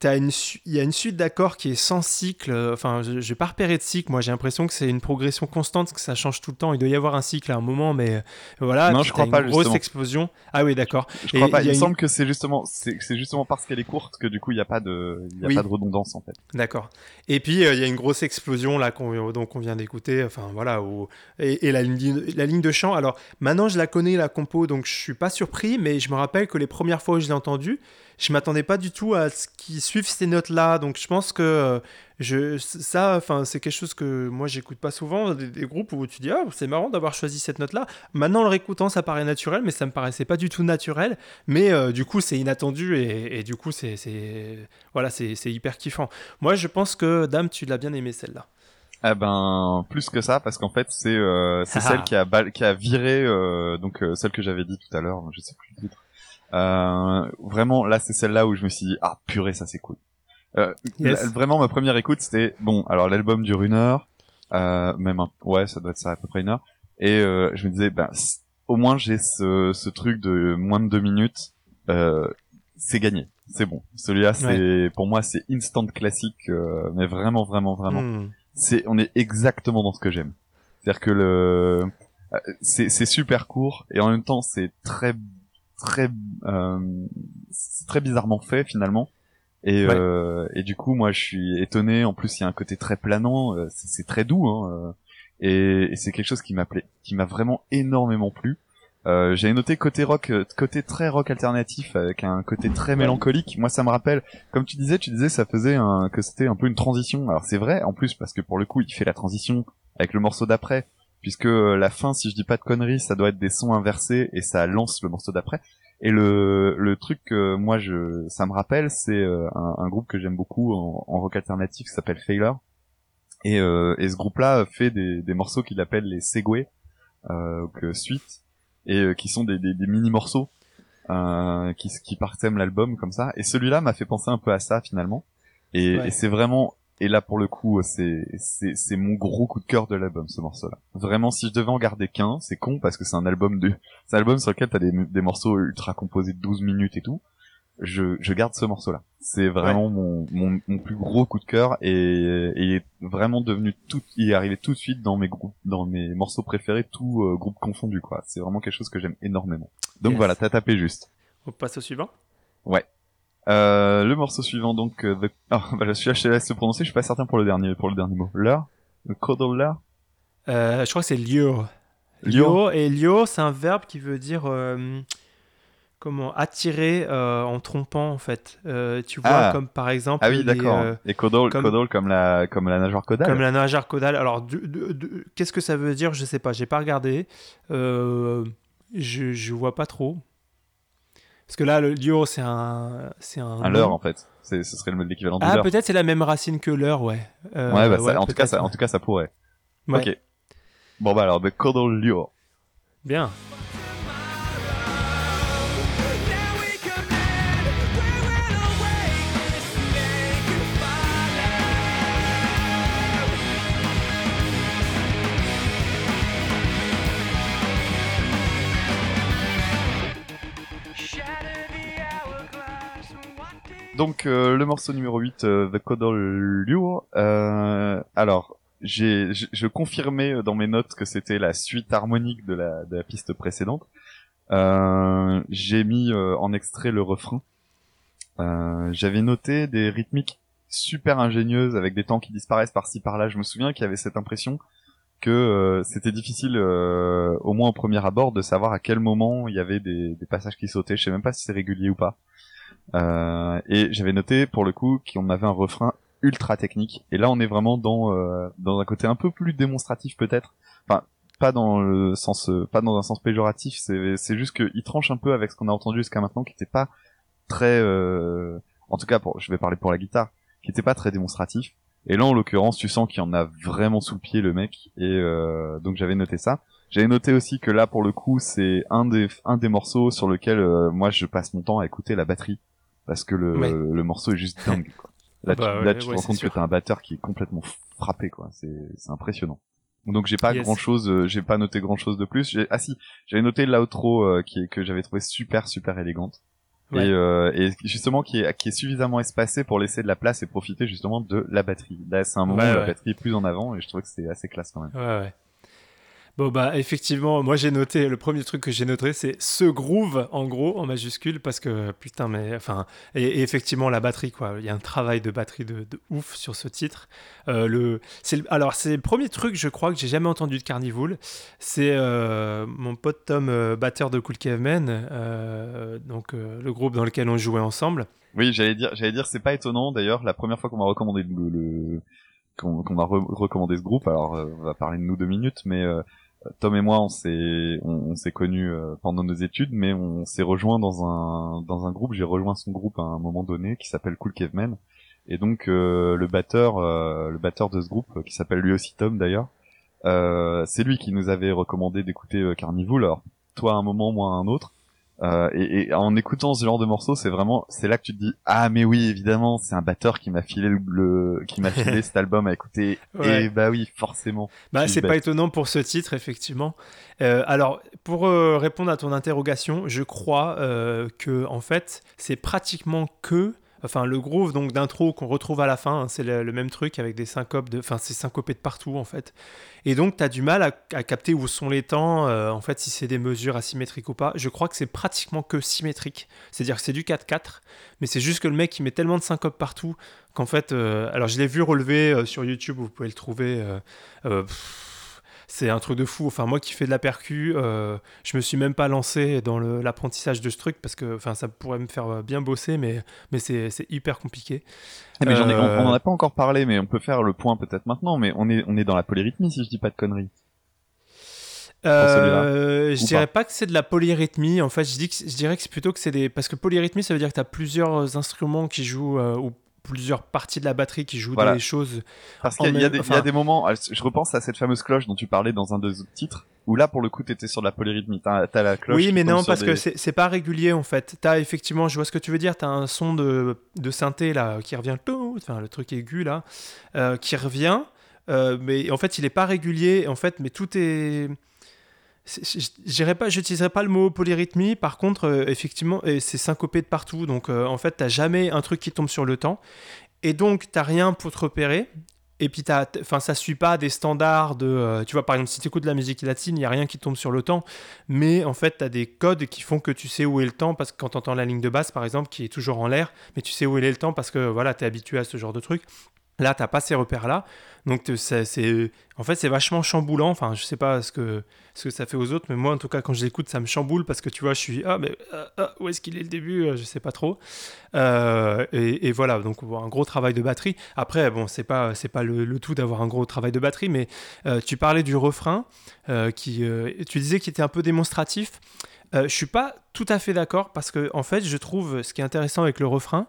Il y a une suite d'accords qui est sans cycle. euh, Enfin, je n'ai pas repéré de cycle. Moi, j'ai l'impression que c'est une progression constante, que ça change tout le temps. Il doit y avoir un cycle à un moment, mais euh, voilà. Non, je crois t'as pas, Une grosse justement. explosion. Ah oui, d'accord. Je crois pas. il me une- semble que c'est justement c'est justement parce qu'elle est courte que du coup il y a pas de y a Oui. pas de redondance en fait. D'accord. Et puis euh, il y a une grosse explosion là qu'on on vient d'écouter. Enfin voilà. où- Et, et la, ligne, la ligne de chant. Alors maintenant je la connais la compo, donc je suis pas surpris, mais je me rappelle que les premières fois où je l'ai entendue, je m'attendais pas du tout à ce qu'ils suivent ces notes-là. Donc je pense que euh, je, ça, enfin, c'est quelque chose que moi j'écoute pas souvent, des, groupes où tu dis ah c'est marrant d'avoir choisi cette note-là. Maintenant en le réécoutant, ça paraît naturel, mais ça me paraissait pas du tout naturel. Mais euh, du coup c'est inattendu et, du coup c'est voilà c'est hyper kiffant. Moi je pense que Dame tu l'as bien aimé celle-là. Eh ben plus que ça parce qu'en fait c'est euh, c'est celle qui a qui a viré euh, donc celle que j'avais dit tout à l'heure je sais plus le titre vraiment là c'est celle-là où je me suis dit ah purée ça c'est cool. Euh, vraiment ma première écoute c'était bon alors l'album dure une heure même un, ouais ça doit être ça à peu près une heure. Et je me disais ben au moins j'ai ce ce truc de moins de deux minutes c'est gagné c'est bon. Celui-là c'est pour moi c'est instant classique mais vraiment vraiment vraiment. Hmm. C'est on est exactement dans ce que j'aime. C'est-à-dire que le euh, c'est super court et en même temps c'est très très euh, très bizarrement fait finalement. Et, euh, et du coup, moi, je suis étonné. En plus, il y a un côté très planant. Euh, c'est très doux, hein, euh, et, et c'est quelque chose qui m'a qui m'a vraiment énormément plu. Euh, J'avais noté côté rock, côté très rock alternatif avec un côté très mélancolique. Moi, ça me rappelle, comme tu disais, tu disais, ça faisait un, que c'était un peu une transition. Alors c'est vrai, en plus, parce que pour le coup, il fait la transition avec le morceau d'après, puisque euh, la fin, si je dis pas de conneries, ça doit être des sons inversés et ça lance le morceau d'après. Et le, le truc que moi, je, ça me rappelle, c'est euh, un, groupe que j'aime beaucoup en, rock alternatif qui s'appelle Failure. Et, et ce groupe-là fait des, des morceaux qu'il appelle les Segway, euh, que suite et euh, qui sont des, des, des mini morceaux euh, qui, qui partent l'album comme ça. Et celui-là m'a fait penser un peu à ça finalement. Et, et c'est vraiment et là pour le coup c'est c'est c'est mon gros coup de cœur de l'album ce morceau-là. Vraiment si je devais en garder qu'un, c'est con parce que c'est un album de c'est un album sur lequel t'as des des morceaux ultra composés de 12 minutes et tout je, je garde ce morceau-là. C'est vraiment mon, mon, mon, plus gros coup de cœur et, et il est vraiment devenu tout, il est arrivé tout de suite dans mes groupes, dans mes morceaux préférés, tout euh, groupe confondu quoi. C'est vraiment quelque chose que j'aime énormément. Donc voilà, t'as tapé juste. On passe au suivant? Ouais. Euh, le morceau suivant donc, euh, the... oh, bah, celui-là je te laisse se prononcer. Je suis pas certain pour le dernier, pour le dernier mot. L'heure, le codol euh, Je crois que c'est lio. Lio? Et lio, c'est un verbe qui veut dire euh, comment attirer euh, en trompant en fait. Euh, tu vois, ah. comme par exemple. Ah oui, d'accord. Euh, et caudal comme, comme la comme la nageoire caudale. Comme la nageoire caudale. Alors, qu'est-ce que ça veut dire? Je sais pas. J'ai pas regardé. je je vois pas trop. Parce que là, le duo, c'est un c'est un. Un leurre en fait. ce serait l'équivalent de Ah, peut-être c'est la même racine que l'heure, ouais. ouais, bah, en tout cas, ça, en tout cas, ça pourrait. Ok. Bon bah alors, the caudal lure. Bien. Donc euh, le morceau numéro 8, euh, The Codal Lure. Euh, alors, j'ai, je confirmais dans mes notes que c'était la suite harmonique de la, de la piste précédente. Euh, j'ai mis en extrait le refrain. J'avais noté des rythmiques super ingénieuses avec des temps qui disparaissent par-ci par-là. Je me souviens qu'il y avait cette impression que c'était difficile, au moins au premier abord, de savoir à quel moment il y avait des, des passages qui sautaient. Je sais même pas si c'est régulier ou pas. Euh, et j'avais noté pour le coup qu'on avait un refrain ultra technique. Et là, on est vraiment dans euh, dans un côté un peu plus démonstratif peut-être. Enfin, pas dans le sens, euh, pas dans un sens péjoratif. C'est c'est juste qu'il tranche un peu avec ce qu'on a entendu jusqu'à maintenant, qui était pas très, en tout cas, je vais parler pour la guitare, qui était pas très démonstratif. Et là, en l'occurrence, tu sens qu'il en a vraiment sous le pied le mec. Et donc j'avais noté ça. J'avais noté aussi que là, pour le coup, c'est un des un des morceaux sur lequel moi je passe mon temps à écouter la batterie parce que le, le morceau est juste dingue. Quoi. Là, tu, bah là, tu te rends compte que t'as un batteur qui est complètement frappé, quoi. C'est, impressionnant. Donc j'ai pas grand chose, euh, j'ai pas noté grand chose de plus. Ah si, j'avais noté l'outro euh, qui est, que j'avais trouvé super super élégante. Et, euh, et, justement qui est, qui est suffisamment espacé pour laisser de la place et profiter justement de la batterie. Là c'est un moment où la batterie est plus en avant et je trouve que c'est assez classe quand même. Ouais, ouais. Bon bah effectivement, moi j'ai noté le premier truc que j'ai noté c'est ce groove en gros en majuscule parce que putain mais enfin et, effectivement la batterie quoi, il y a un travail de batterie de, ouf sur ce titre. Euh, alors c'est le premier truc je crois que j'ai jamais entendu de Carnival, c'est euh, mon pote Tom euh, batteur de Cool Caveman donc le groupe dans lequel on jouait ensemble. Oui j'allais dire j'allais dire c'est pas étonnant d'ailleurs la première fois qu'on m'a recommandé le, qu'on m'a recommandé ce groupe alors on va parler de nous deux minutes mais Tom et moi, on s'est on, s'est connus euh, pendant nos études, mais on s'est rejoint dans un dans un groupe. J'ai rejoint son groupe à un moment donné qui s'appelle Cool Caveman. Et donc euh, le batteur euh, le batteur de ce groupe qui s'appelle lui aussi Tom d'ailleurs, c'est lui qui nous avait recommandé d'écouter Carnival. Alors toi à un moment, moi à un autre. Euh, et, et, en écoutant ce genre de morceaux, c'est vraiment, c'est là que tu te dis, ah mais oui, évidemment, c'est un batteur qui m'a filé le, qui m'a filé cet album à écouter. Et bah oui, forcément. Bah c'est pas étonnant pour ce titre, effectivement. Euh, alors, pour euh, répondre à ton interrogation, je crois euh, que en fait, c'est pratiquement que Enfin, le groove donc d'intro qu'on retrouve à la fin, hein, c'est le, même truc avec des syncopes de, enfin, c'est syncopé de partout en fait. Et donc, tu as du mal à, capter où sont les temps, euh, en fait, si c'est des mesures asymétriques ou pas. Je crois que c'est pratiquement que symétrique. C'est-à-dire que c'est du 4-4, mais c'est juste que le mec il met tellement de syncopes partout qu'en fait, euh, alors je l'ai vu relever euh, sur YouTube, vous pouvez le trouver c'est un truc de fou. Enfin, moi qui fais de la percu, euh, je me suis même pas lancé dans l'apprentissage de ce truc parce que enfin, ça pourrait me faire euh, bien bosser, mais, mais c'est hyper compliqué. Eh, mais on n'en a pas encore parlé, mais on peut faire le point peut-être maintenant, mais on est, on est dans la polyrythmie si je dis pas de conneries. Euh, je dirais pas que c'est de la polyrythmie. En fait, je, dis que, je dirais que c'est plutôt que c'est des. Parce que polyrythmie, ça veut dire que tu as plusieurs instruments qui jouent, ou plusieurs parties de la batterie qui jouent des choses. Parce qu'il y, a des moments, je repense à cette fameuse cloche dont tu parlais dans un des autres titres, où là pour le coup t'étais sur de la polyrythmie, t'as as la cloche. Oui, mais non, parce que c'est pas régulier en fait. T'as effectivement, je vois ce que tu veux dire, t'as un son de, de synthé là qui revient, enfin le truc aigu là, euh, qui revient, euh, mais en fait il est pas régulier, en fait, mais tout est pas, j'utiliserai pas le mot polyrythmie. Par contre, euh, effectivement, c'est syncopé de partout. Donc, euh, en fait, t'as jamais un truc qui tombe sur le temps. Et donc, t'as rien pour te repérer. Et puis, enfin, ça suit pas des standards de. Euh, tu vois, par exemple, si tu écoutes de la musique latine, il y a rien qui tombe sur le temps. Mais en fait, tu as des codes qui font que tu sais où est le temps. Parce que quand tu entends la ligne de basse, par exemple, qui est toujours en l'air, mais tu sais où est le temps parce que voilà, tu es habitué à ce genre de truc. Là, t'as pas ces repères-là. Donc, c'est, en fait, c'est vachement chamboulant. Enfin, je sais pas ce que, ce que ça fait aux autres, mais moi, en tout cas, quand je l'écoute, ça me chamboule parce que tu vois, je suis ah, mais ah, ah, où est-ce qu'il est le début? Je sais pas trop. Euh, et, voilà, donc un gros travail de batterie. Après, bon, c'est pas, c'est pas le, tout d'avoir un gros travail de batterie, mais euh, tu parlais du refrain euh, qui, tu disais qu'il était un peu démonstratif. je suis pas tout à fait d'accord parce que, en fait, je trouve ce qui est intéressant avec le refrain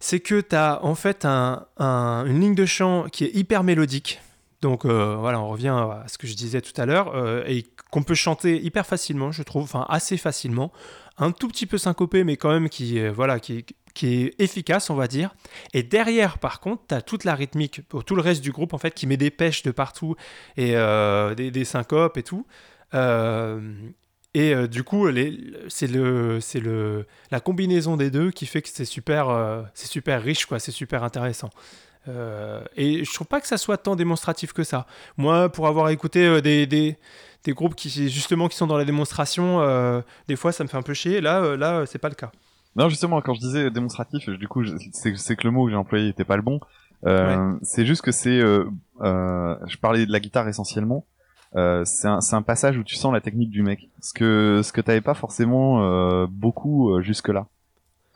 c'est que tu as en fait une ligne de chant qui est hyper mélodique. Donc euh, voilà, on revient à ce que je disais tout à l'heure, euh, et qu'on peut chanter hyper facilement, je trouve, enfin assez facilement, un tout petit peu syncopé, mais quand même qui, voilà, qui, est efficace, on va dire. Et derrière, par contre, tu as toute la rythmique pour tout le reste du groupe, en fait, qui met des pêches de partout, et euh, des, syncopes et tout. Et euh, du coup, c'est le, le, la combinaison des deux qui fait que c'est super, euh, c'est super riche, quoi. C'est super intéressant. Euh, et je trouve pas que ça soit tant démonstratif que ça. Moi, pour avoir écouté des, des, des, groupes qui justement qui sont dans la démonstration, des fois ça me fait un peu chier. Là, là, c'est pas le cas. Non, justement, quand je disais démonstratif, du coup, c'est que le mot que j'ai employé n'était pas le bon. C'est juste que c'est, je parlais de la guitare essentiellement. Euh, c'est un, un, passage où tu sens la technique du mec, ce que ce que t'avais pas forcément euh, beaucoup euh, jusque là.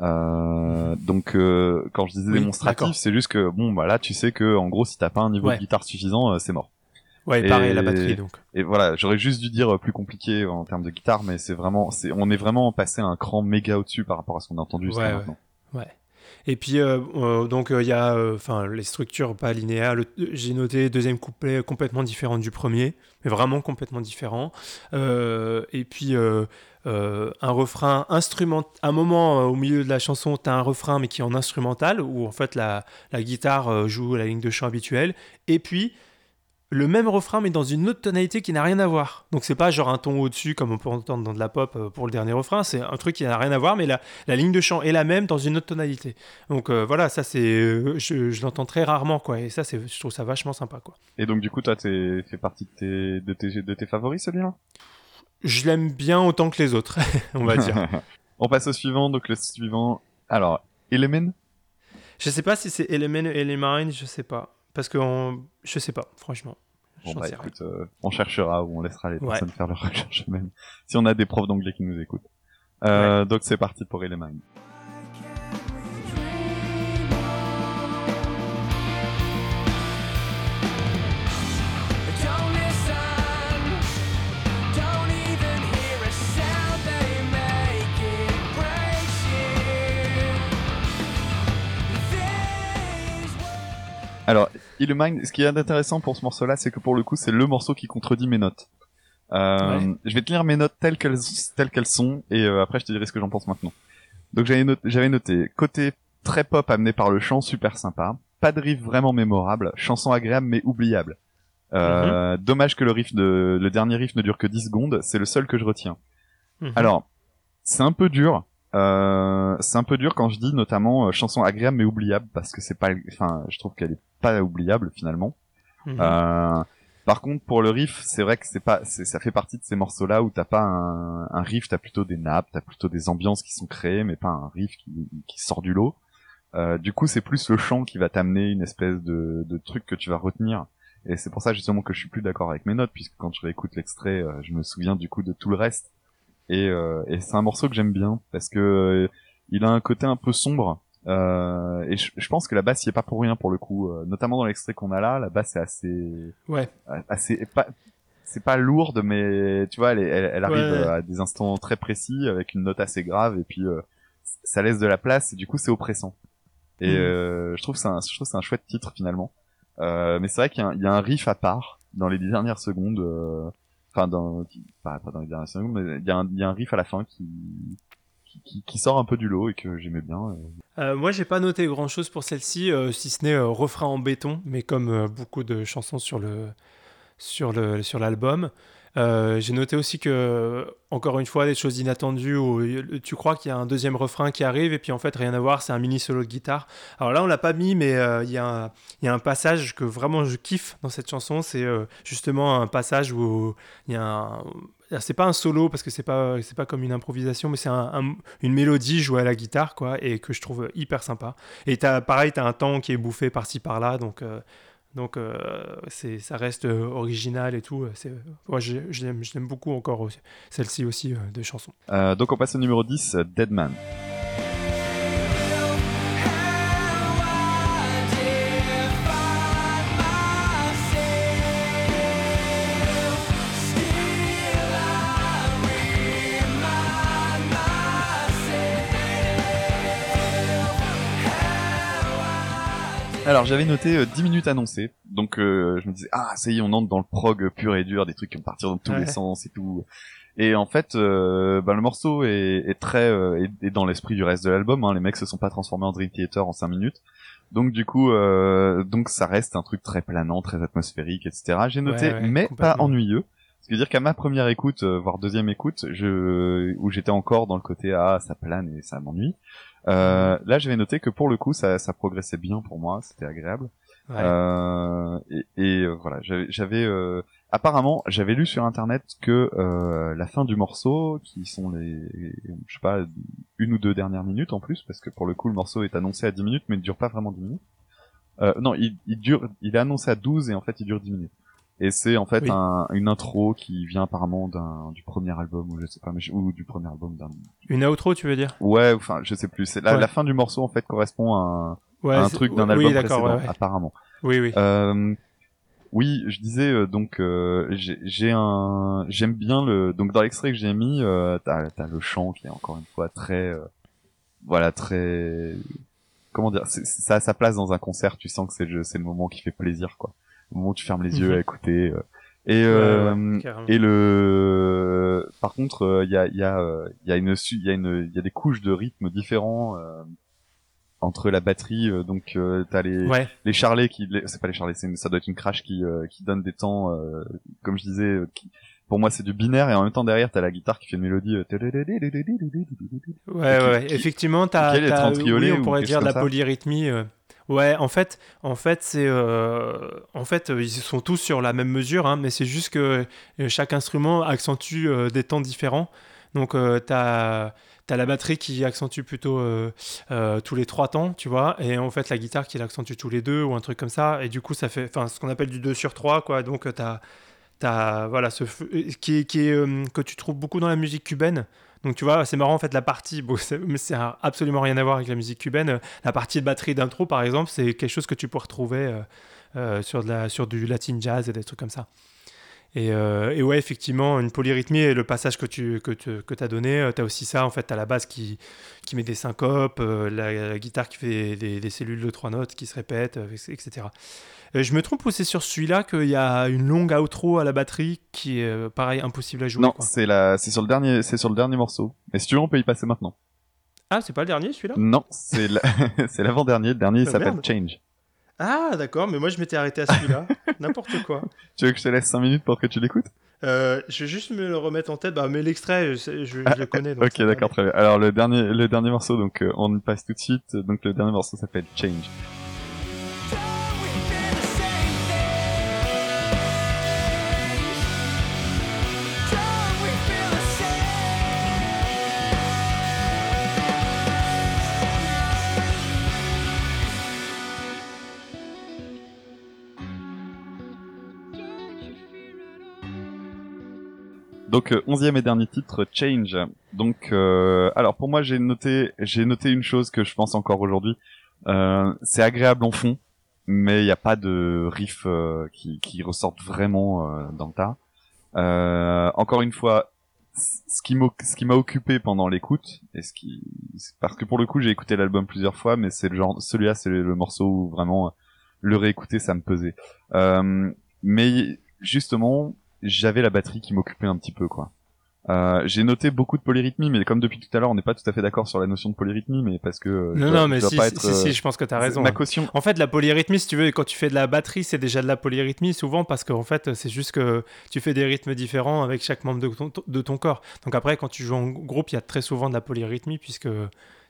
donc quand je disais démonstratif, c'est juste que bon bah là tu sais que en gros si t'as pas un niveau de guitare suffisant, c'est mort. Ouais, et pareil la batterie donc. Et voilà, j'aurais juste dû dire plus compliqué en termes de guitare, mais c'est vraiment, c'est, on est vraiment passé un cran méga au-dessus par rapport à ce qu'on a entendu jusqu'à maintenant. Ouais. Et puis, euh, euh, donc, il y a euh, enfin les structures pas linéaires. J'ai noté deuxième couplet complètement différent du premier, mais vraiment complètement différent. et puis, un refrain instrument. Un moment au milieu de la chanson, tu as un refrain, mais qui est en instrumental, où en fait la guitare joue la ligne de chant habituelle. Et puis, le même refrain mais dans une autre tonalité qui n'a rien à voir. Donc c'est pas genre un ton au-dessus comme on peut entendre dans de la pop euh, pour le dernier refrain, c'est un truc qui n'a rien à voir mais la, la, ligne de chant est la même dans une autre tonalité. Donc euh, voilà, ça c'est euh, je, l'entends très rarement quoi et ça c'est je trouve ça vachement sympa quoi. Et donc du coup toi t'es fait partie de tes de tes, de tes favoris celui-là? Je l'aime bien autant que les autres, on va dire. on passe au suivant donc le suivant alors Element? Je sais pas si c'est Element Element, je sais pas. Parce que on... je sais pas, franchement. Bon bah écoute, euh, on cherchera ou on laissera les personnes faire leur recherche même. Si on a des profs d'anglais qui nous écoutent. Euh, Donc c'est parti pour Element. Alors, Illumine, ce qui est intéressant pour ce morceau-là, c'est que pour le coup, c'est le morceau qui contredit mes notes. Euh, Je vais te lire mes notes telles qu'elles telles qu'elles sont, et euh, après je te dirai ce que j'en pense maintenant. Donc j'avais noté, j'avais noté côté très pop amené par le chant, super sympa. Pas de riff vraiment mémorable, chanson agréable mais oubliable. Euh, mhm. Dommage que le riff de le dernier riff ne dure que 10 secondes, c'est le seul que je retiens. Mhm. Alors, c'est un peu dur euh, c'est un peu dur quand je dis notamment euh, chanson agréable mais oubliable parce que c'est pas, enfin, je trouve qu'elle est pas oubliable finalement. Mhm. Euh, par contre, pour le riff, c'est vrai que c'est pas, ça fait partie de ces morceaux-là où t'as pas un, un riff, t'as plutôt des nappes, t'as plutôt des ambiances qui sont créées, mais pas un riff qui, qui sort du lot. Euh, du coup, c'est plus le chant qui va t'amener une espèce de, de truc que tu vas retenir. Et c'est pour ça justement que je suis plus d'accord avec mes notes, puisque quand je réécoute l'extrait, euh, je me souviens du coup de tout le reste. Et, euh, et c'est un morceau que j'aime bien parce que euh, il a un côté un peu sombre. Euh, et je, pense que la basse y est pas pour rien pour le coup, notamment dans l'extrait qu'on a là, la basse est assez, ouais, assez pas, c'est pas lourde, mais tu vois, elle, elle, arrive à des instants très précis avec une note assez grave et puis ça laisse de la place et du coup c'est oppressant. Et mm. je trouve c'est un, je trouve c'est un chouette titre finalement. mais c'est vrai qu'il y, y, a un riff à part dans les dernières secondes enfin dans pas, dans les dernières secondes mais il y, a un, y a un riff à la fin qui qui, sort un peu du lot et que j'aimais bien. Euh. Euh, moi, j'ai pas noté grand chose pour celle-ci, euh, si ce n'est refrain en béton, mais comme beaucoup de chansons sur le sur le sur l'album, euh, j'ai noté aussi que, encore une fois, des choses inattendues où tu crois qu'il y a un deuxième refrain qui arrive et puis en fait, rien à voir, c'est un mini solo de guitare. Alors là, on l'a pas mis, mais euh, il y, a un passage que vraiment je kiffe dans cette chanson. C'est euh, justement un passage où il y a un c'est pas un solo parce que c'est pas pas comme une improvisation mais c'est un, une mélodie jouée à la guitare quoi et que je trouve hyper sympa et as, pareil tu as un temps qui est bouffé par-ci par-là donc donc euh, ça reste euh, original et tout. C'est, moi je, l'aime, beaucoup encore celle-ci aussi euh, de chansons. donc on passe au numéro 10, Dead Man. Alors j'avais noté 10 euh, minutes annoncées, donc euh, je me disais ah ça y est on entre dans le prog pur et dur, des trucs qui vont partir dans tous les sens et tout. Et en fait, euh, bah, le morceau est, est très est, dans l'esprit du reste de l'album. Hein. Les mecs se sont pas transformés en Dream Theater en 5 minutes, donc du coup donc ça reste un truc très planant, très atmosphérique, etc. J'ai noté, mais pas ennuyeux. Ce qui veut dire qu'à ma première écoute, voire deuxième écoute, je où j'étais encore dans le côté ah ça plane et ça m'ennuie. Euh, là, j'avais noté que pour le coup, ça, ça progressait bien pour moi, c'était agréable. Euh, et, et euh, voilà, j'avais euh, apparemment, j'avais lu sur internet que euh, la fin du morceau, qui sont les, je sais pas, une ou deux dernières minutes en plus, parce que pour le coup, le morceau est annoncé à 10 minutes, mais il dure pas vraiment 10 minutes. Euh, non, il, il, dure, il est annoncé à 12 et en fait, il dure 10 minutes. Et c'est en fait un, une intro qui vient apparemment d'un du premier album ou je sais pas mais ou du premier album d'un une outro tu veux dire? Ouais enfin je sais plus. C'est la, la fin du morceau en fait correspond à un, un truc d'un album précédent apparemment. Oui oui. Euh, oui je disais euh, donc euh, j'ai un j'aime bien le donc dans l'extrait que j'ai mis euh, t'as as le chant qui est encore une fois très euh, voilà très comment dire ça a sa place dans un concert tu sens que c'est c'est le moment qui fait plaisir quoi au moment où tu fermes les yeux mhm. à écouter. Euh. Et, euh, et le, par contre, il euh, y a, y a, il y a une, il y a une, il y a des couches de rythme différents. entre la batterie, euh, donc euh, t'as les Ouais. les charlets qui, les- c'est pas les charlets, ça doit être une crash qui euh, qui donne des temps, euh, comme je disais, euh, qui, pour moi c'est du binaire et en même temps derrière t'as la guitare qui fait une mélodie. euh, Ouais, Qui- ouais, effectivement, t'as, oui, on ou pourrait dire de la polyrythmie. euh. Ouais, en fait, en fait, c'est, euh, en fait, euh, ils sont tous sur la même mesure, hein, mais c'est juste que euh, chaque instrument accentue des temps différents. Donc, euh, t'as, t'as la batterie qui accentue plutôt tous les trois temps, tu vois, et en fait la guitare qui l'accentue tous les deux ou un truc comme ça, et du coup ça fait, enfin, ce qu'on appelle du 2 sur 3, quoi. Donc, t'as, t'as, voilà, ce qui, qui est, que tu trouves beaucoup dans la musique cubaine. Donc tu vois, c'est marrant en fait la partie, bon, mais c'est absolument rien à voir avec la musique cubaine. La partie de batterie d'intro par exemple, c'est quelque chose que tu peux retrouver euh, euh, sur, du latin jazz et des trucs comme ça. Et, euh, ouais, effectivement, une polyrythmie et le passage que tu que, tu- que as donné, tu as aussi ça. En fait, tu la basse qui, qui met des syncopes, euh, la, guitare qui fait des, cellules de trois notes qui se répètent, euh, etc. Euh, je me trompe ou c'est sur celui-là qu'il y a une longue outro à la batterie qui est euh, pareil impossible à jouer Non, c'est la, c'est sur le dernier, c'est sur le dernier morceau. Mais si tu veux, on peut y passer maintenant? Ah, c'est pas le dernier celui-là? Non, c'est la- c'est l'avant-dernier. Le dernier Ah, s'appelle. Change. Ah, d'accord, mais moi je m'étais arrêté à celui-là. N'importe quoi. Tu veux que je te laisse 5 minutes pour que tu l'écoutes? Euh, je vais juste me le remettre en tête. Bah, mais l'extrait, je, je- je le connais. donc Ok, d'accord, très bien. Alors le dernier, le dernier morceau, donc euh, on y passe tout de suite. Donc le dernier morceau s'appelle Change. Donc euh, onzième et dernier titre, Change. Donc euh, alors pour moi j'ai noté j'ai noté une chose que je pense encore aujourd'hui. Euh, c'est agréable en fond, mais il n'y a pas de riff euh, qui, qui ressortent vraiment euh, dans le tas. Encore une fois, ce qui m'a occupé pendant l'écoute et ce qui parce que pour le coup j'ai écouté l'album plusieurs fois, mais c'est le genre celui-là c'est le morceau où vraiment le réécouter ça me pesait. Mais justement j'avais la batterie qui m'occupait un petit peu quoi. Euh, j'ai noté beaucoup de polyrythmie, mais comme depuis tout à l'heure, on n'est pas tout à fait d'accord sur la notion de polyrythmie, mais parce que euh, Non, dois- non, mais si, pas si, être, si, euh, si, je pense que tu as raison. Ma caution. En fait, la polyrythmie, si tu veux, quand tu fais de la batterie, c'est déjà de la polyrythmie souvent parce qu'en fait, c'est juste que tu fais des rythmes différents avec chaque membre de ton, de ton corps. Donc après, quand tu joues en groupe, il y a très souvent de la polyrythmie puisque,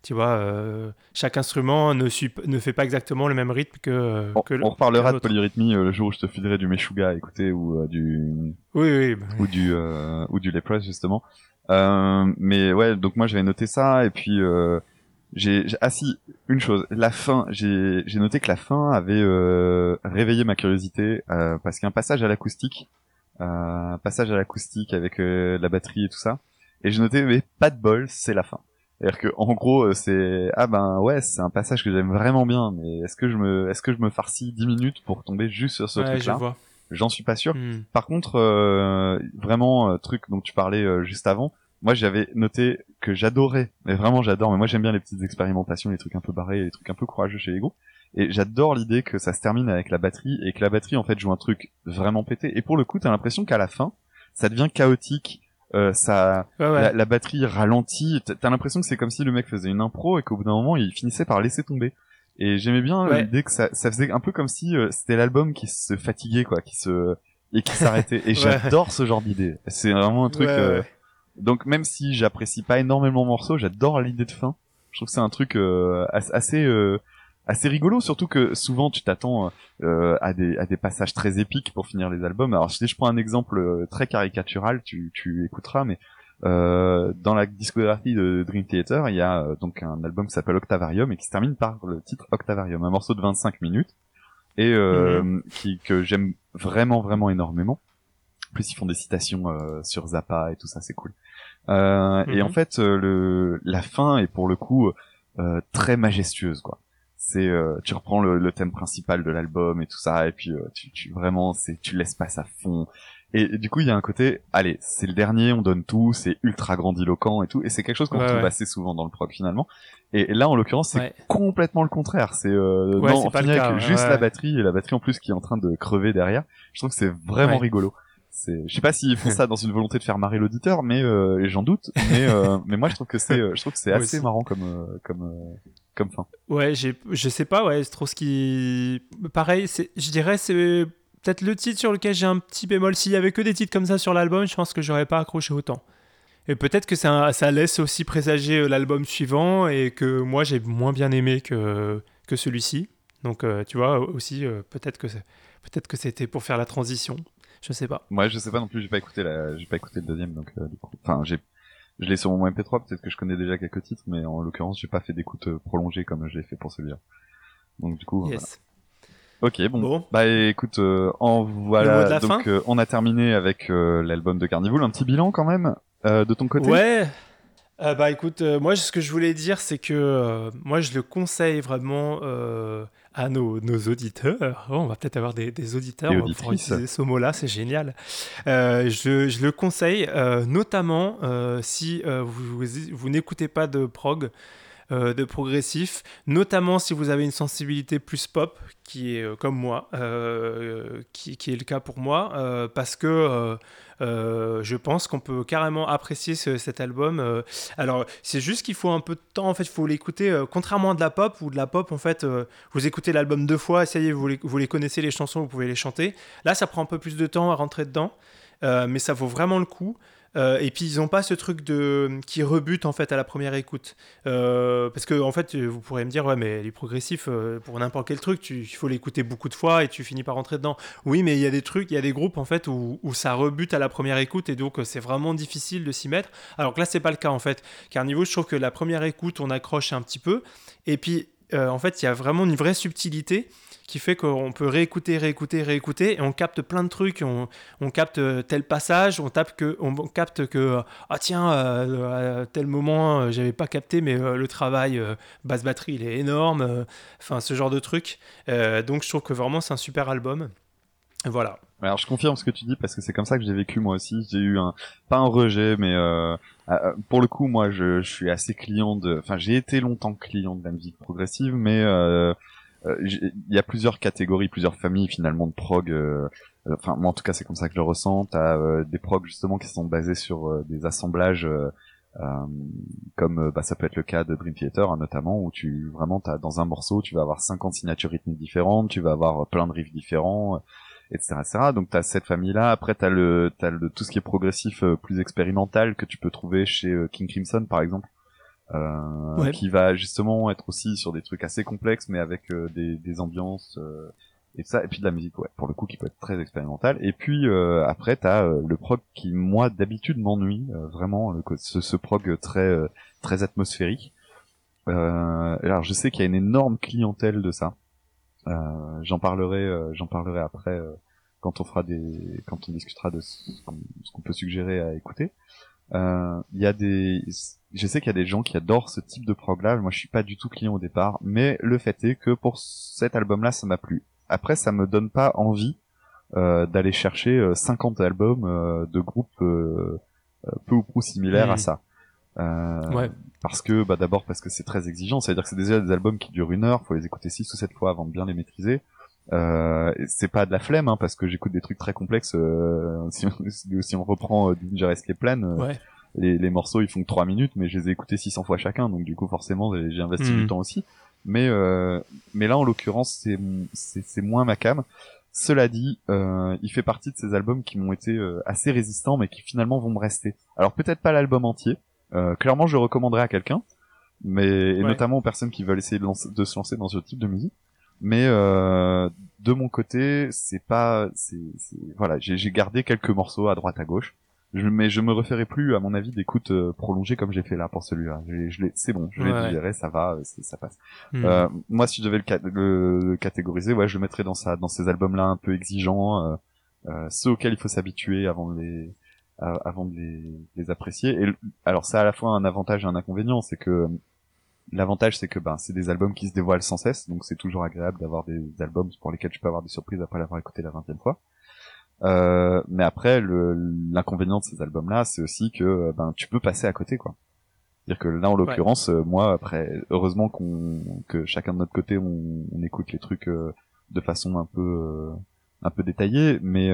tu vois, euh, chaque instrument ne, ne fait pas exactement le même rythme que, On, que le- on reparlera que de polyrythmie euh, le jour où je te filerai du Meshuga à écouter ou euh, du Oui, oui. bah, ou du euh, ou du Leprous justement. Euh, mais ouais, donc moi j'avais noté ça et puis euh, j'ai ah si une chose, la fin, j'ai noté que la fin avait euh, réveillé ma curiosité euh, parce qu'il y a un passage à l'acoustique, euh, passage à l'acoustique avec euh, la batterie et tout ça. Et j'ai noté mais pas de bol, c'est la fin. C'est-à-dire que en gros euh, c'est ah ben ouais c'est un passage que j'aime vraiment bien mais est-ce que je me est-ce que je me farcis 10 minutes pour tomber juste sur ce ouais, truc je là vois. J'en suis pas sûr. Hmm. Par contre, euh, vraiment, euh, truc dont tu parlais euh, juste avant, moi j'avais noté que j'adorais, mais vraiment j'adore, mais moi j'aime bien les petites expérimentations, les trucs un peu barrés, les trucs un peu courageux chez les groupes, et j'adore l'idée que ça se termine avec la batterie, et que la batterie en fait joue un truc vraiment pété, et pour le coup t'as l'impression qu'à la fin, ça devient chaotique, euh, ça, Ouais, ouais. la, la batterie ralentit, t'as l'impression que c'est comme si le mec faisait une impro, et qu'au bout d'un moment il finissait par laisser tomber. Et j'aimais bien Ouais. l'idée que ça, ça faisait un peu comme si euh, c'était l'album qui se fatiguait, quoi, qui se et qui s'arrêtait. Et j'adore ce genre d'idée. C'est vraiment un truc. Euh. Donc même si j'apprécie pas énormément le morceau, j'adore l'idée de fin. Je trouve que c'est un truc euh, as- assez euh, assez rigolo, surtout que souvent tu t'attends euh, à des à des passages très épiques pour finir les albums. Alors si je prends un exemple euh, très caricatural, tu tu écouteras, mais euh, dans la discographie de Dream Theater, il y a euh, donc un album qui s'appelle Octavarium et qui se termine par le titre Octavarium, un morceau de 25 minutes et euh, qui que j'aime vraiment vraiment énormément. En plus ils font des citations euh, sur Zappa et tout ça, c'est cool. Euh, Et Mhm. en fait, euh, le la fin est pour le coup euh, très majestueuse quoi. C'est euh, tu reprends le, le thème principal de l'album et tout ça et puis euh, tu, tu vraiment c'est tu laisses passer à fond. Et, et du coup il y a un côté allez c'est le dernier on donne tout c'est ultra grandiloquent et tout et c'est quelque chose qu'on Ouais, retrouve ouais. assez souvent dans le prog finalement. Et, et là en l'occurrence c'est Ouais. complètement le contraire c'est euh, non on pas finit avec juste la batterie et la batterie en plus qui est en train de crever derrière je trouve que c'est vraiment rigolo. C'est je sais pas s'ils font ça dans une volonté de faire marrer l'auditeur mais euh, j'en doute mais euh, mais moi je trouve que c'est euh, je trouve que c'est assez marrant comme euh, comme euh, comme fin. Ouais, je sais pas, ouais, c'est trop ce qui. Pareil, c'est, je dirais, c'est peut-être le titre sur lequel j'ai un petit bémol. S'il y avait que des titres comme ça sur l'album, je pense que j'aurais pas accroché autant. Et peut-être que ça, ça laisse aussi présager euh, l'album suivant et que moi j'ai moins bien aimé que, que celui-ci. Donc euh, tu vois, aussi, euh, peut-être que, peut-être que c'était pour faire la transition. Je sais pas. Moi, je sais pas non plus, j'ai pas écouté la, j'ai pas écouté le deuxième, donc du coup, enfin, j'ai, je l'ai sur mon MP3, peut-être que je connais déjà quelques titres, mais en l'occurrence, j'ai pas fait d'écoute prolongée comme je l'ai fait pour celui-là. Donc du coup, yes. Ok, bon. Bah écoute, euh, en voilà. Donc euh, on a terminé avec euh, l'album de Carnival. Un petit bilan quand même de ton côté? Ouais. bah écoute, moi ce que je voulais dire, c'est que moi je le conseille vraiment à nos, nos auditeurs. Oh, on va peut-être avoir des, des auditeurs pour utiliser ce mot-là, c'est génial. Je, je, le conseille, notamment si vous, vous, vous n'écoutez pas de prog. Euh, de progressif, notamment si vous avez une sensibilité plus pop, qui est euh, comme moi, euh, qui, est le cas pour moi, parce que je pense qu'on peut carrément apprécier cet album. alors, c'est juste qu'il faut un peu de temps, en fait, il faut l'écouter, contrairement à de la pop, ou de la pop, en fait, vous écoutez l'album deux fois, ça y est, vous les connaissez les chansons, vous pouvez les chanter. Là, ça prend un peu plus de temps à rentrer dedans, mais ça vaut vraiment le coup. Euh, et puis ils n'ont pas ce truc de qui rebute en fait à la première écoute, euh, parce que en fait vous pourrez me dire ouais mais les progressifs euh, pour n'importe quel truc il faut l'écouter beaucoup de fois et tu finis par rentrer dedans. Oui mais il y a des trucs, il y a des groupes en fait où, où ça rebute à la première écoute et donc c'est vraiment difficile de s'y mettre. Alors que là c'est pas le cas en fait, car niveau je trouve que la première écoute on accroche un petit peu et puis en fait il y a vraiment une vraie subtilité qui fait qu'on peut réécouter, réécouter, réécouter, et on capte plein de trucs. On, capte euh, tel passage, on, tape que, on capte que, ah tiens, euh, à tel moment, euh, j'avais pas capté, mais le travail basse batterie, il est énorme. Enfin, ce genre de trucs. donc, je trouve que vraiment, c'est un super album. Voilà. Alors je confirme ce que tu dis parce que c'est comme ça que j'ai vécu moi aussi. J'ai eu un pas un rejet mais pour le coup moi je, suis assez client de enfin j'ai été longtemps client de la musique progressive mais euh, il y a plusieurs catégories, plusieurs familles finalement de prog. Euh, euh, enfin, moi en tout cas, c'est comme ça que je le ressens. T'as des prog justement qui sont basés sur des assemblages. comme bah, ça peut être le cas de Dream Theater hein, notamment où tu vraiment as dans un morceau tu vas avoir 50 signatures rythmiques différentes tu vas avoir plein de riffs différents etc etc donc t'as cette famille là après t'as le t'as le tout ce qui est progressif plus expérimental que tu peux trouver chez King Crimson par exemple euh, qui va justement être aussi sur des trucs assez complexes, mais avec euh, des, des, ambiances euh, et ça, et puis de la musique, ouais, pour le coup, qui peut être très expérimentale. Et puis après, t'as le prog qui, moi, d'habitude, m'ennuie vraiment, ce, ce, prog très très atmosphérique. alors, je sais qu'il y a une énorme clientèle de ça. J'en parlerai, j'en parlerai après quand on fera des, quand on discutera de ce qu'on peut suggérer à écouter. Il y a des je sais qu'il y a des gens qui adorent ce type de prog là. Moi, je suis pas du tout client au départ, mais le fait est que pour cet album-là, ça m'a plu. Après, ça me donne pas envie euh, d'aller chercher 50 euh, albums euh, de groupes euh, peu ou prou similaires à ça. Ouais. Parce que, bah, d'abord parce que c'est très exigeant. C'est-à-dire que c'est déjà des albums qui durent une heure. Faut les écouter six ou sept fois avant de bien les maîtriser. Euh, c'est pas de la flemme hein, parce que j'écoute des trucs très complexes si, on, si on reprend Danger Escape Plan ouais les, les, morceaux ils font que 3 minutes mais je les ai écoutés 600 fois chacun donc du coup forcément j'ai investi du hmm. temps aussi mais euh, mais là en l'occurrence c'est c'est moins ma cam cela dit euh, il fait partie de ces albums qui m'ont été euh, assez résistants mais qui finalement vont me rester alors peut-être pas l'album entier euh, clairement je le recommanderais à quelqu'un mais et notamment aux personnes qui veulent essayer de, de, se lancer dans ce type de musique mais euh, de mon côté c'est pas c'est voilà j'ai gardé quelques morceaux à droite à gauche je, mais je me referai plus, à mon avis, d'écoute euh, prolongée comme j'ai fait là pour celui-là. Je, je c'est bon, je l'ai digéré, ça va, euh, ça passe. Hmm. Euh, moi, si je devais le, le, catégoriser, ouais, je le mettrais dans ça, dans ces albums-là un peu exigeants, euh, euh, ceux auxquels il faut s'habituer avant de les, avant de les, les, apprécier. Et alors, ça a à la fois un avantage et un inconvénient, c'est que L'avantage, c'est que ben, c'est des albums qui se dévoilent sans cesse, donc c'est toujours agréable d'avoir des albums pour lesquels tu peux avoir des surprises après l'avoir écouté la vingtième fois. Euh, mais après, l'inconvénient de ces albums-là, c'est aussi que euh, ben tu peux passer à côté, quoi. C'est-à-dire que là, en l'occurrence, euh, moi, après, heureusement qu'on que chacun de notre côté, on, on écoute les trucs de façon un peu un peu détaillée, mais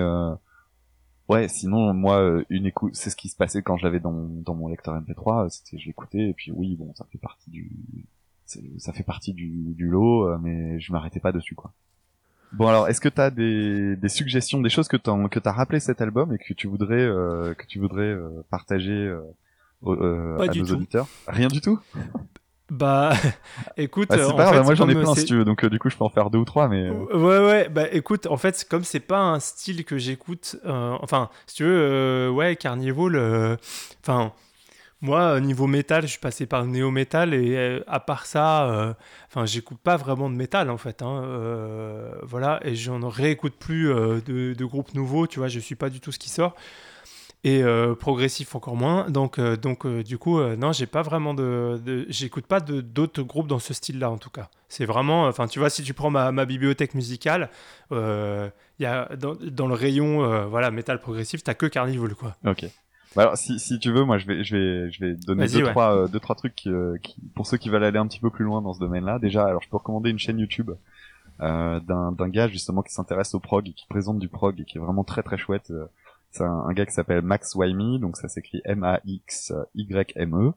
ouais, sinon moi, une écoute, c'est ce qui se passait quand j'avais dans dans mon lecteur MP3, c'était je l'écoutais et puis oui, bon, ça fait partie du ça fait partie du, du lot, euh, mais je m'arrêtais pas dessus quoi. Bon alors, est-ce que t'as des, des suggestions, des choses que t'as que t'as rappelé cet album et que tu voudrais euh, que tu voudrais euh, partager euh, à nos auditeurs? Rien du tout? Bah, écoute, bah, c'est pas grave, moi j'en ai plein si tu veux, donc du coup je peux en faire deux ou trois, mais. Ouais, ouais, bah écoute, en fait, comme c'est pas un style que j'écoute, enfin, si tu veux, ouais, Carnival, enfin, moi, niveau métal, je suis passé par le néo-métal et euh, à part ça, euh, enfin, j'écoute pas vraiment de métal en fait. Hein, euh, voilà, et j'en réécoute plus de, groupes nouveaux, tu vois, je suis pas du tout ce qui sort. Et progressif encore moins. Donc, donc du coup, non, j'ai pas vraiment de. j'écoute pas d'autres groupes dans ce style-là en tout cas. C'est vraiment. Enfin, tu vois, si tu prends ma, ma bibliothèque musicale, il y a, dans, dans, le rayon voilà, métal progressif, t'as que Carnival quoi. Ok. Bah alors, si, si tu veux, moi, je vais, je vais, je vais donner deux, trois, euh, deux, trois trucs euh, qui, pour ceux qui veulent aller un petit peu plus loin dans ce domaine-là. Déjà, alors, je peux recommander une chaîne YouTube euh, d'un, d'un gars justement qui s'intéresse au prog et qui présente du prog et qui est vraiment très très chouette. Euh, c'est un, gars qui s'appelle Max Wyme, donc ça s'écrit M-A-X-Y-M-E.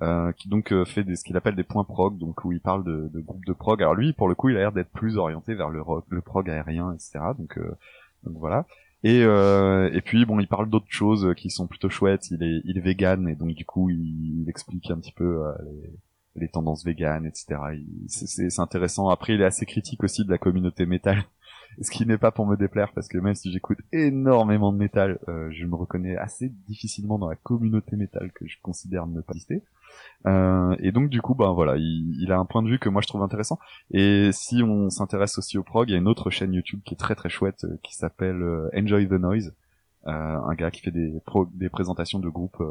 Euh, qui donc fait des, ce qu'il appelle des points prog, donc où il parle de, de groupes de prog. Alors lui, pour le coup, il a l'air d'être plus orienté vers le rock, prog aérien, etc. Donc, donc voilà. Et, euh, et puis bon, il parle d'autres choses qui sont plutôt chouettes. Il est, il est vegan et donc du coup, il, explique un petit peu euh, les, les, tendances véganes, etc. C'est intéressant. Après, il est assez critique aussi de la communauté métal, ce qui n'est pas pour me déplaire parce que même si j'écoute énormément de métal, euh, je me reconnais assez difficilement dans la communauté métal que je considère ne pas exister. Euh, et donc du coup, ben voilà, il, a un point de vue que moi je trouve intéressant. Et si on s'intéresse aussi au prog, il y a une autre chaîne YouTube qui est très très chouette, euh, qui s'appelle Enjoy the Noise. un gars qui fait des, des présentations de groupes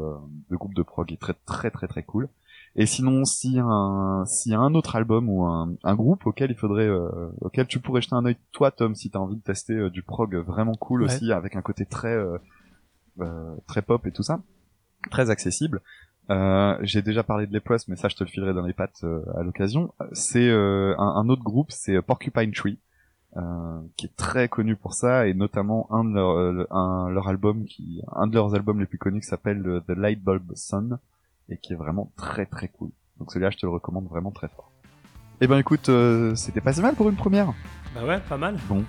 de groupes de prog, qui est très très très très cool. Et sinon, s'il y a un, a un autre album ou un, un groupe auquel il faudrait, auquel tu pourrais jeter un œil, toi Tom, si t'as envie de tester du prog vraiment cool aussi, avec un côté très très pop et tout ça, très accessible. Euh, j'ai déjà parlé de les mais ça je te le filerai dans les pattes euh, à l'occasion. C'est euh, un, autre groupe, c'est Porcupine Tree, qui est très connu pour ça et notamment un de leurs un, leur album qui, un de leurs albums les plus connus qui s'appelle The Light Bulb Sun et qui est vraiment très très cool. Donc celui-là je te le recommande vraiment très fort. Eh ben écoute, c'était pas si mal pour une première. Bah ouais, pas mal. Bon,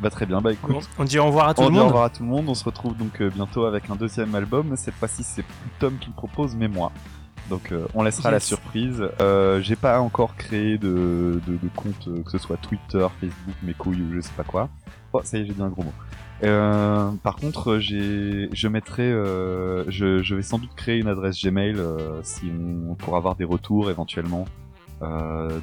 bah très bien, bah écoute. On dit au revoir à tout le monde. On dit au revoir à tout le monde. On se retrouve donc euh, bientôt avec un deuxième album. Cette fois-ci, c'est plus Tom qui le propose, mais moi. Donc euh, on laissera la surprise. Euh, j'ai pas encore créé de, de, de compte, euh, que ce soit Twitter, Facebook, mes couilles ou je sais pas quoi. Oh, ça y est, j'ai dit un gros mot. Euh, par contre, j'ai, je mettrai, je, je, vais sans doute créer une adresse Gmail si on, pour avoir des retours éventuellement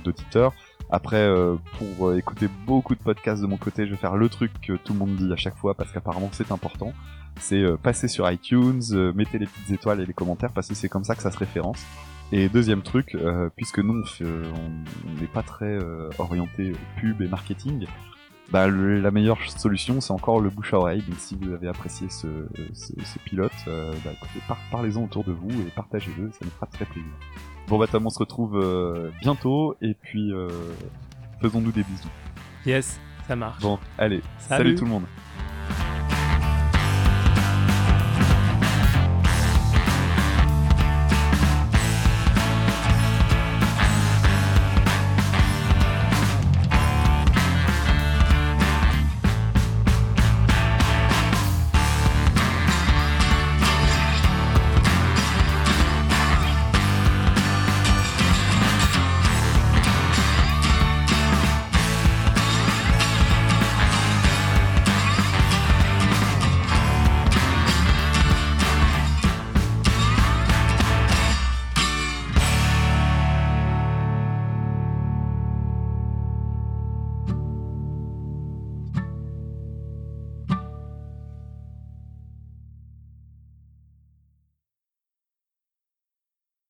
d'auditeurs. Après, euh, pour euh, écouter beaucoup de podcasts de mon côté, je vais faire le truc que tout le monde dit à chaque fois parce qu'apparemment c'est important. C'est euh, passer sur iTunes, mettez les petites étoiles et les commentaires parce que c'est comme ça que ça se référence. Et deuxième truc, puisque nous on n'est pas très orienté pub et marketing, bah, la meilleure solution c'est encore le bouche à oreille. Donc si vous avez apprécié ce, ce, pilote, bah, parlez-en autour de vous et partagez-le, ça nous fera très plaisir. Bon bah Tom, on se retrouve euh, bientôt et puis euh, faisons-nous des bisous. Yes, ça marche. Bon, allez, salut tout le monde.